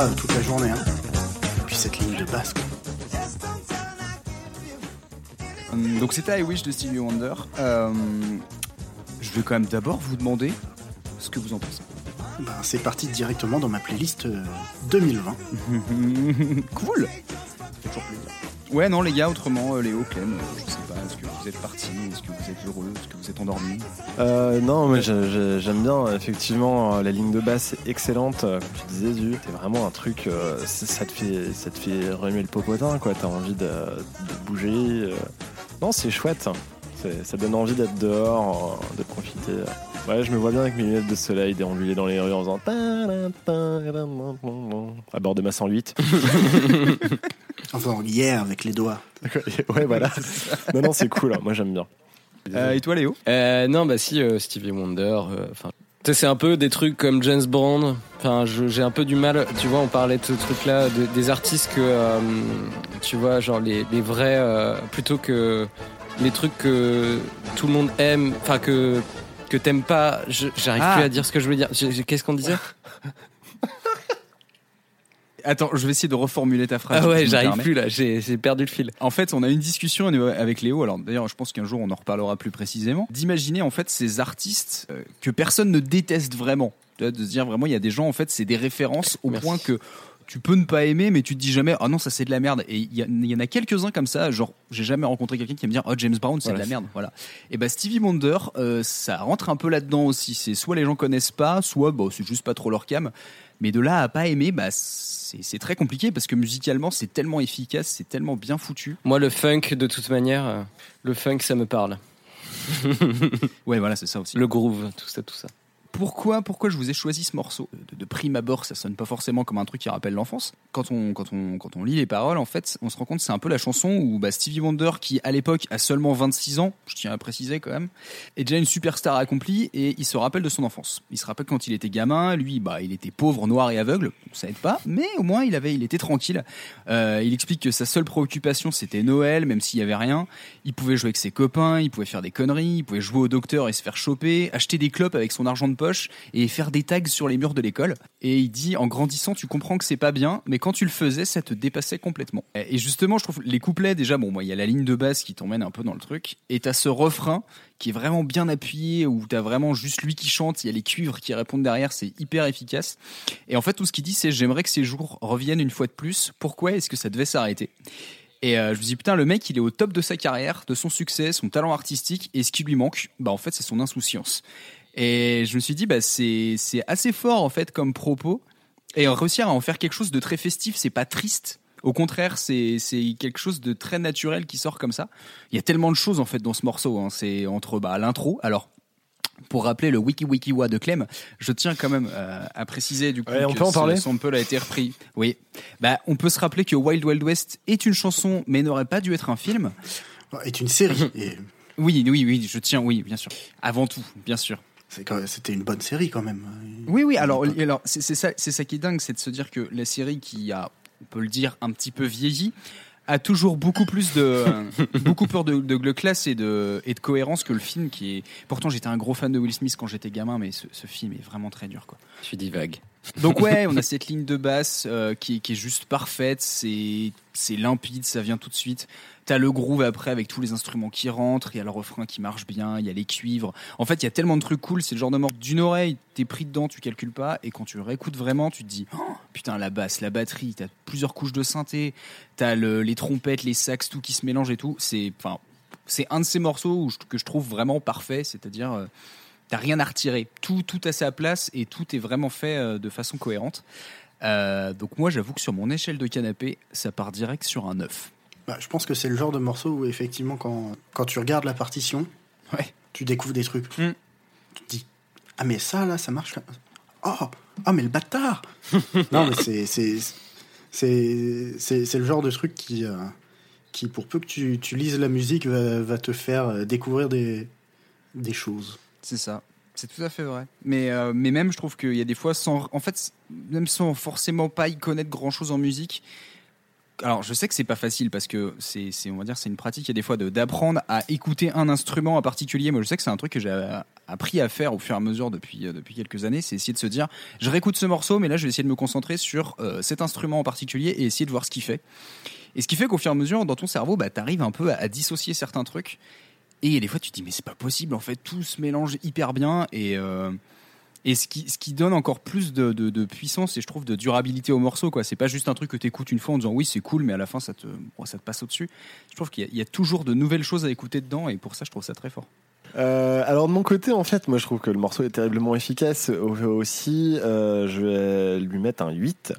Ça euh, toute la journée. Hein. Et puis cette ligne de basse. Hum, Donc c'était I Wish de Stevie Wonder. Euh, je vais quand même d'abord vous demander ce que vous en pensez. Ben, c'est parti directement dans ma playlist euh, 2020. cool Ça fait toujours plaisir. Ouais, non, les gars, autrement, euh, Léo, Clem, euh, je sais pas, est-ce que vous êtes parti heureux que vous êtes endormi Euh, non, mais j'aime bien, effectivement, euh, la ligne de basse est excellente. euh, Comme tu disais, Zu, c'est vraiment un truc, euh, ça, te fait, ça te fait remuer le popotin, quoi. T'as envie de, bouger. Non, c'est chouette. Ça donne envie d'être dehors, de profiter. Ouais, je me vois bien avec mes lunettes de soleil déambuler dans les rues en faisant à bord de ma 108. Enfin, en hier avec les doigts. ouais, voilà. Non, non, c'est cool. Moi, j'aime bien. Euh, et toi, Léo? Euh, non, bah si, euh, Stevie Wonder. euh, Enfin, tu sais, c'est un peu des trucs comme James Bond. Enfin, je- j'ai un peu du mal. Tu vois, on parlait de ce truc-là, de- des artistes que, euh, tu vois, genre les, les vrais, euh, plutôt que les trucs que tout le monde aime. Enfin, que que t'aimes pas. Je- J'arrive Ah. plus à dire ce que je veux dire. Qu'est-ce qu'on disait? Attends, je vais essayer de reformuler ta phrase. Ah ouais, j'arrive plus là. J'ai perdu le fil. En fait, on a une discussion avec Léo. Alors d'ailleurs, je pense qu'un jour on en reparlera plus précisément. D'imaginer en fait ces artistes euh, que personne ne déteste vraiment. De se dire vraiment, il y a des gens en fait, c'est des références au Merci. point que tu peux ne pas aimer, mais tu te dis jamais, ah non, ça c'est de la merde. Et il y, en a quelques-uns comme ça. Genre, j'ai jamais rencontré quelqu'un qui va me dire, oh James Brown, c'est Voilà. de la merde. Voilà. Et bah Stevie Wonder, euh, ça rentre un peu là-dedans aussi. C'est soit les gens connaissent pas, soit bon, c'est juste pas trop leur cam. Mais de là à pas aimer, bah c'est c'est très compliqué parce que musicalement c'est tellement efficace, c'est tellement bien foutu. Moi, le funk, de toute manière, euh, le funk, ça me parle. Ouais, voilà, c'est ça aussi. Le groove, tout ça, tout ça. Pourquoi, pourquoi je vous ai choisi ce morceau? De, prime abord, ça sonne pas forcément comme un truc qui rappelle l'enfance. Quand on, quand, on, quand on lit les paroles, en fait, on se rend compte que c'est un peu la chanson où bah, Stevie Wonder, qui à l'époque a seulement 26 ans, je tiens à préciser quand même, est déjà une superstar accomplie et il se rappelle de son enfance. Il se rappelle quand il était gamin, lui, bah, il était pauvre, noir et aveugle, ça aide pas, mais au moins il avait, il était tranquille. Euh, il explique que sa seule préoccupation c'était Noël, même s'il y avait rien. Il pouvait jouer avec ses copains, il pouvait faire des conneries, il pouvait jouer au docteur et se faire choper, acheter des clopes avec son argent de poche et faire des tags sur les murs de l'école. Et il dit en grandissant, tu comprends que c'est pas bien, mais quand tu le faisais, ça te dépassait complètement. Et justement, je trouve les couplets déjà, bon, moi, il y a la ligne de basse qui t'emmène un peu dans le truc, et t'as ce refrain qui est vraiment bien appuyé, où t'as vraiment juste lui qui chante, il y a les cuivres qui répondent derrière, c'est hyper efficace. Et en fait, tout ce qu'il dit, c'est j'aimerais que ces jours reviennent une fois de plus. Pourquoi est-ce que ça devait s'arrêter? Et euh, je me dis putain le mec il est au top de sa carrière, de son succès, son talent artistique et ce qui lui manque, bah en fait c'est son insouciance. Et je me suis dit bah c'est assez fort en fait comme propos et réussir à en faire quelque chose de très festif, c'est pas triste. Au contraire, c'est quelque chose de très naturel qui sort comme ça. Il y a tellement de choses en fait dans ce morceau. hein. C'est entre bah, l'intro. Alors pour rappeler le wiki wiki wa de Clem, je tiens quand même euh, à préciser du coup Ouais, on que peut en parler sample a été repris. Oui, bah on peut se rappeler que Wild Wild West est une chanson, mais n'aurait pas dû être un film. Est une série. Et Oui, oui, oui, je tiens, oui, bien sûr. Avant tout, bien sûr. C'était une bonne série quand même. Oui, oui. Alors, alors c'est c'est ça, c'est ça qui est dingue, c'est de se dire que la série qui a, on peut le dire, un petit peu vieilli, a toujours beaucoup plus de, beaucoup peur de, de, de classe et de, et de cohérence que le film qui est. Pourtant, j'étais un gros fan de Will Smith quand j'étais gamin, mais ce, ce film est vraiment très dur, quoi. Je suis divague. Donc ouais, on a cette ligne de basse euh, qui, qui est juste parfaite, c'est c'est limpide, ça vient tout de suite. T'as le groove après avec tous les instruments qui rentrent, il y a le refrain qui marche bien, il y a les cuivres. En fait, il y a tellement de trucs cool, c'est le genre de mort d'une oreille, t'es pris dedans, tu calcules pas, et quand tu le réécoutes vraiment, tu te dis, Oh, putain, la basse, la batterie, t'as plusieurs couches de synthé, t'as le, les trompettes, les sax, tout qui se mélange et tout. C'est, enfin, c'est un de ces morceaux où que je trouve vraiment parfait, c'est-à-dire, euh, t'as rien à retirer, tout, tout à sa place et tout est vraiment fait euh, de façon cohérente. Euh, donc moi, j'avoue que sur mon échelle de canapé, ça part direct sur un 9. Bah, je pense que c'est le genre de morceau où effectivement quand, quand tu regardes la partition, tu découvres des trucs. Mm. Tu te dis ah mais ça là ça marche. Oh ah mais le bâtard. non mais c'est c'est c'est c'est c'est le genre de truc qui euh, qui pour peu que tu, tu lises la musique va, va te faire euh, découvrir des des choses. C'est ça. C'est tout à fait vrai. Mais, euh, mais même, je trouve qu'il y a des fois, sans, en fait, même sans forcément pas y connaître grand chose en musique. Alors, je sais que c'est pas facile parce que c'est, on va dire, c'est une pratique. Il y a des fois d'apprendre à écouter un instrument en particulier. Moi, je sais que c'est un truc que j'ai appris à faire au fur et à mesure depuis, euh, depuis quelques années. C'est essayer de se dire, je réécoute ce morceau, mais là, je vais essayer de me concentrer sur euh, cet instrument en particulier et essayer de voir ce qu'il fait. Et ce qui fait qu'au fur et à mesure, dans ton cerveau, bah, tu arrives un peu à, à dissocier certains trucs. Et des fois, tu te dis, mais c'est pas possible, en fait, tout se mélange hyper bien. Et, euh, et ce, qui, ce qui donne encore plus de, de- de puissance et je trouve de durabilité au morceau. quoi. C'est pas juste un truc que tu écoutes une fois en disant oui, c'est cool, mais à la fin, ça te, bon, ça te passe au-dessus. Je trouve qu'il y, a- il y a toujours de nouvelles choses à écouter dedans et pour ça, je trouve ça très fort. Euh, alors de mon côté, en fait, moi je trouve que le morceau est terriblement efficace Au- aussi. euh, je vais lui mettre un 8.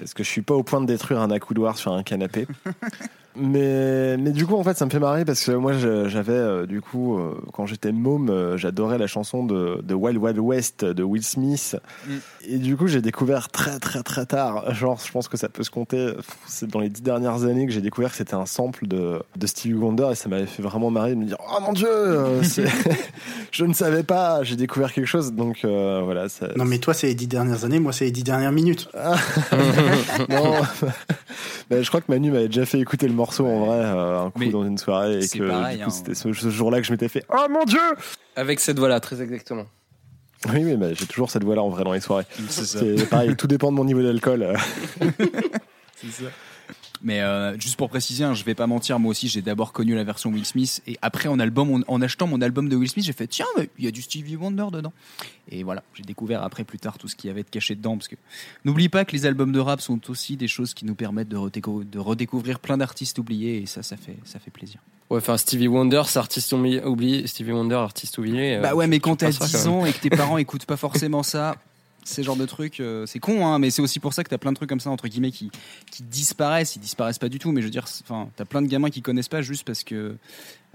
Parce que je suis pas au point de détruire un accoudoir sur un canapé. Mais, mais du coup, en fait, ça me fait marrer parce que moi, j'avais, euh, du coup, euh, quand j'étais môme, euh, j'adorais la chanson de, de Wild Wild West de Will Smith. Mm. Et du coup, j'ai découvert très, très, très tard. Genre, je pense que ça peut se compter. C'est dans les dix dernières années que j'ai découvert que c'était un sample de, de Stevie Wonder et ça m'avait fait vraiment marrer de me dire Oh mon dieu Je ne savais pas, j'ai découvert quelque chose. Donc, voilà. Ça, Non, mais toi, c'est les dix dernières années, moi, c'est les dix dernières minutes. non, Bah, je crois que Manu m'avait déjà fait écouter le morceau en vrai euh, un coup Mais dans une soirée et que pareil, du coup hein. c'était ce, ce jour-là que je m'étais fait Oh mon dieu Avec cette voix-là, très exactement. Oui, bah, j'ai toujours cette voix-là en vrai dans les soirées. C'est ça. C'est pareil, tout dépend de mon niveau d'alcool. C'est ça. Mais euh, juste pour préciser, hein, je vais pas mentir, moi aussi j'ai d'abord connu la version Will Smith et après en album, en, en achetant mon album de Will Smith, j'ai fait tiens, mais il y a du Stevie Wonder dedans. Et voilà, j'ai découvert après plus tard tout ce qu'il y avait de caché dedans parce que n'oublie pas que les albums de rap sont aussi des choses qui nous permettent de, redécou- de redécouvrir plein d'artistes oubliés et ça, ça fait, ça fait plaisir. Ouais, enfin Stevie Wonder, c'est artiste oubli- oublié. Stevie Wonder, artiste oublié. euh, bah ouais, mais quand t'as pas ça, 10 quand même. ans et que tes parents écoutent pas forcément ça, ces genres de trucs, euh, c'est con, hein, mais c'est aussi pour ça que t'as plein de trucs comme ça, entre guillemets, qui, qui disparaissent. Ils disparaissent pas du tout, mais je veux dire, enfin, t'as plein de gamins qui connaissent pas juste parce que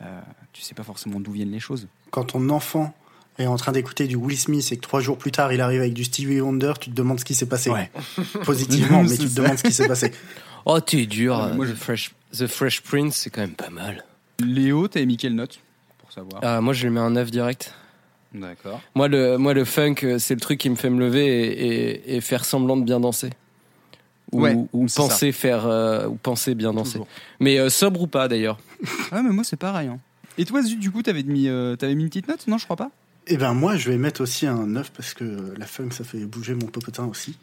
euh, tu sais pas forcément d'où viennent les choses. Quand ton enfant est en train d'écouter du Will Smith et que trois jours plus tard, il arrive avec du Stevie Wonder, tu te demandes ce qui s'est passé. Ouais. Positivement, mais tu te ça. demandes ce qui s'est passé. Oh, t'es dur. Ouais, mais moi, The, je- Fresh, The Fresh Prince, c'est quand même pas mal. Léo, t'as mis quelle note Pour savoir? Ah, moi, je lui mets un 9 direct. D'accord. Moi, le, moi, le funk, euh, c'est le truc qui me fait me lever et, et- et faire semblant de bien danser. Ou, Ouais, penser faire euh, ou penser bien danser. Toujours. Mais euh, sobre ou pas d'ailleurs? Ah, mais moi c'est pareil. hein. Et toi, Zut, du coup, t'avais mis, euh, une petite note? Non, je crois pas. Eh ben moi, je vais mettre aussi un 9 parce que la funk, ça fait bouger mon popotin aussi.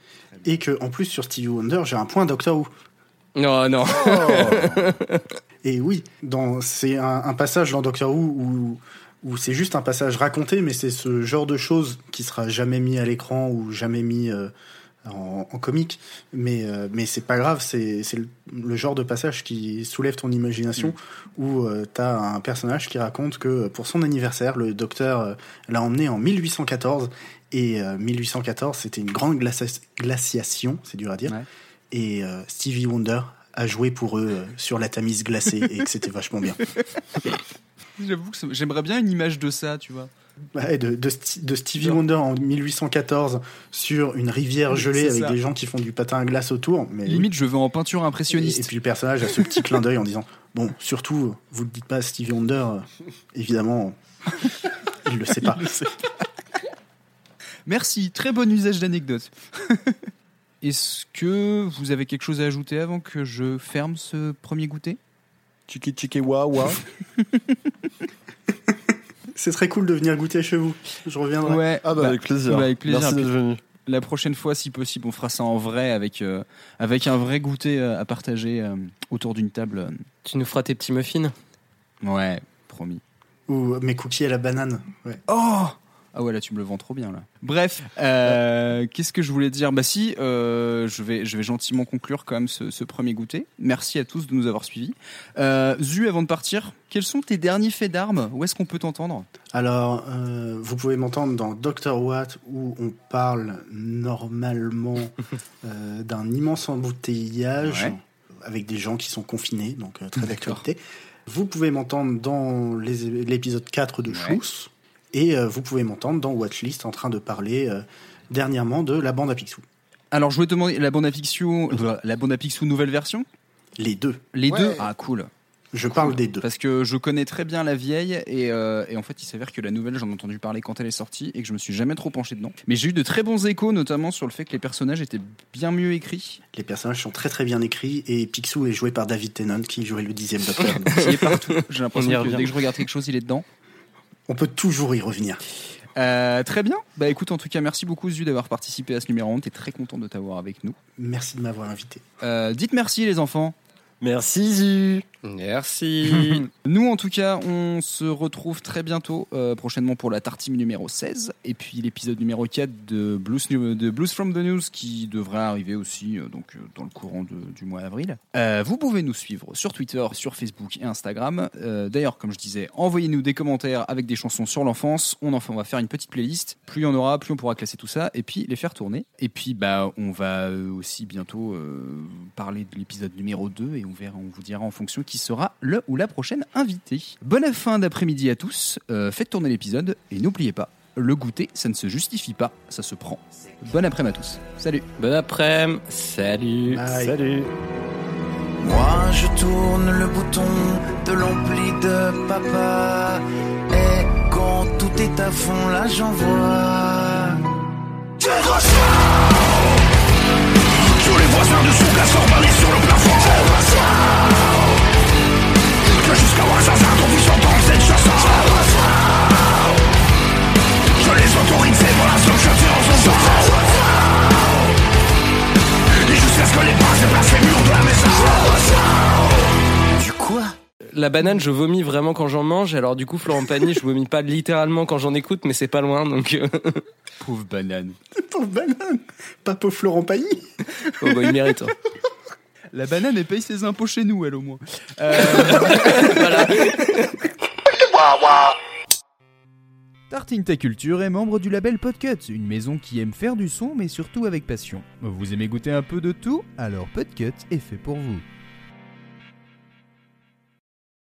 Et que en plus sur Stevie Wonder, j'ai un point Doctor Who. Non, non. Et oui, dans c'est un, un passage dans Doctor Who où, où c'est juste un passage raconté, mais c'est ce genre de choses qui sera jamais mis à l'écran ou jamais mis euh, en, en comique. Mais, euh, mais c'est pas grave, c'est le, le genre de passage qui soulève ton imagination où euh, t'as un personnage qui raconte que pour son anniversaire, le docteur euh, l'a emmené en 1814. Et euh, 1814, c'était une grande glacia- glaciation, c'est dur à dire. Ouais. Et euh, Stevie Wonder a joué pour eux euh, sur la Tamise glacée et que c'était vachement bien. J'avoue que j'aimerais bien une image de ça, tu vois. Ouais, de, de, Sti- de Stevie Wonder en 1814 sur une rivière gelée avec ça. des gens qui font du patin à glace autour. Mais Limite, je veux en peinture impressionniste. et puis le personnage a ce petit clin d'œil en disant Bon, surtout, vous le dites pas à Stevie Wonder, euh, évidemment, il le sait pas. Merci, très bon usage d'anecdote. Est-ce que vous avez quelque chose à ajouter avant que je ferme ce premier goûter? Chiki chiki wa wa. C'est très cool de venir goûter chez vous. Je reviendrai. Ouais, Ah bah, avec plaisir. bah, avec plaisir. Merci d'être venu. La prochaine fois, si possible, on fera ça en vrai avec, euh, avec un vrai goûter euh, à partager euh, autour d'une table. Tu nous feras tes petits muffins. Ouais, promis. Ou mes cookies à la banane. Ouais. Oh Ah ouais, là, tu me le vends trop bien, là. Bref, euh, qu'est-ce que je voulais dire? Bah si, euh, je, vais, je vais gentiment conclure quand même ce, ce premier goûter. Merci à tous de nous avoir suivis. Euh, Zu, avant de partir, quels sont tes derniers faits d'armes? Où est-ce qu'on peut t'entendre? Alors, euh, vous pouvez m'entendre dans Dr. Watt où on parle normalement euh, d'un immense embouteillage Ouais. avec des gens qui sont confinés, donc euh, très d'actualité. Vous pouvez m'entendre dans l'épisode 4 de Ouais. Schluss et euh, vous pouvez m'entendre dans Watchlist en train de parler euh, dernièrement de la bande à Picsou. Alors, je voulais te demander la bande à Picsou, euh, la bande à Picsou nouvelle version? Les deux. Les Ouais. deux Ah, cool. Je parle des deux. Parce que je connais très bien la vieille et, euh, et en fait il s'avère que la nouvelle j'en ai entendu parler quand elle est sortie et que je me suis jamais trop penché dedans. Mais j'ai eu de très bons échos notamment sur le fait que les personnages étaient bien mieux écrits. Les personnages sont très très bien écrits et Picsou est joué par David Tennant qui jouait le dixième docteur. Il est partout. J'ai l'impression que dès que je regarde quelque chose il est dedans. On peut toujours y revenir. Euh, très bien. Bah écoute en tout cas merci beaucoup Zu d'avoir participé à ce numéro 1. T'es très content de t'avoir avec nous. Merci de m'avoir invité. Euh, dites merci les enfants. Merci Zu. Merci. Nous, en tout cas, on se retrouve très bientôt, euh, prochainement pour la tartine numéro 16, et puis l'épisode numéro 4 de Blues, from the News qui devrait arriver aussi euh, donc, euh, dans le courant du mois d'avril. Vous pouvez nous suivre sur Twitter, sur Facebook et Instagram. D'ailleurs, comme je disais, envoyez-nous des commentaires avec des chansons sur l'enfance. On, en on va faire une petite playlist. Plus il y en aura, plus on pourra classer tout ça, et puis les faire tourner. Et puis, bah, on va aussi bientôt parler de l'épisode numéro 2, et on, verra, on vous dira en fonction qui sera le ou la prochaine invitée. Bonne fin d'après-midi à tous, euh, faites tourner l'épisode et n'oubliez pas, le goûter, ça ne se justifie pas, ça se prend. Bon après-midi à tous. Salut. Bon après-midi. Salut. Salut. Moi je tourne le bouton de l'ampli de papa Et quand tout est à fond là j'envoie Tous les voisins de son emballés sur le plafond Que jusqu'à Ouazzazar ton fils entend cette chanson Je les autorise, c'est pour la seule je tire en son sang Et jusqu'à ce que les bras déplacent les murs de la maison Du quoi La banane, je vomis vraiment quand j'en mange. Alors du coup, Florent Pagny, je vomis pas littéralement quand j'en écoute, mais c'est pas loin. Donc, euh, Pauvre banane. Pauvre banane Pas pauvre Florent Pagny oh, bah, il mérite. hein. La banane, elle paye ses impôts chez nous, elle au moins. Euh, Tartine Ta Culture est membre du label Podcut, une maison qui aime faire du son mais surtout avec passion. Vous aimez goûter un peu de tout? Alors Podcut est fait pour vous.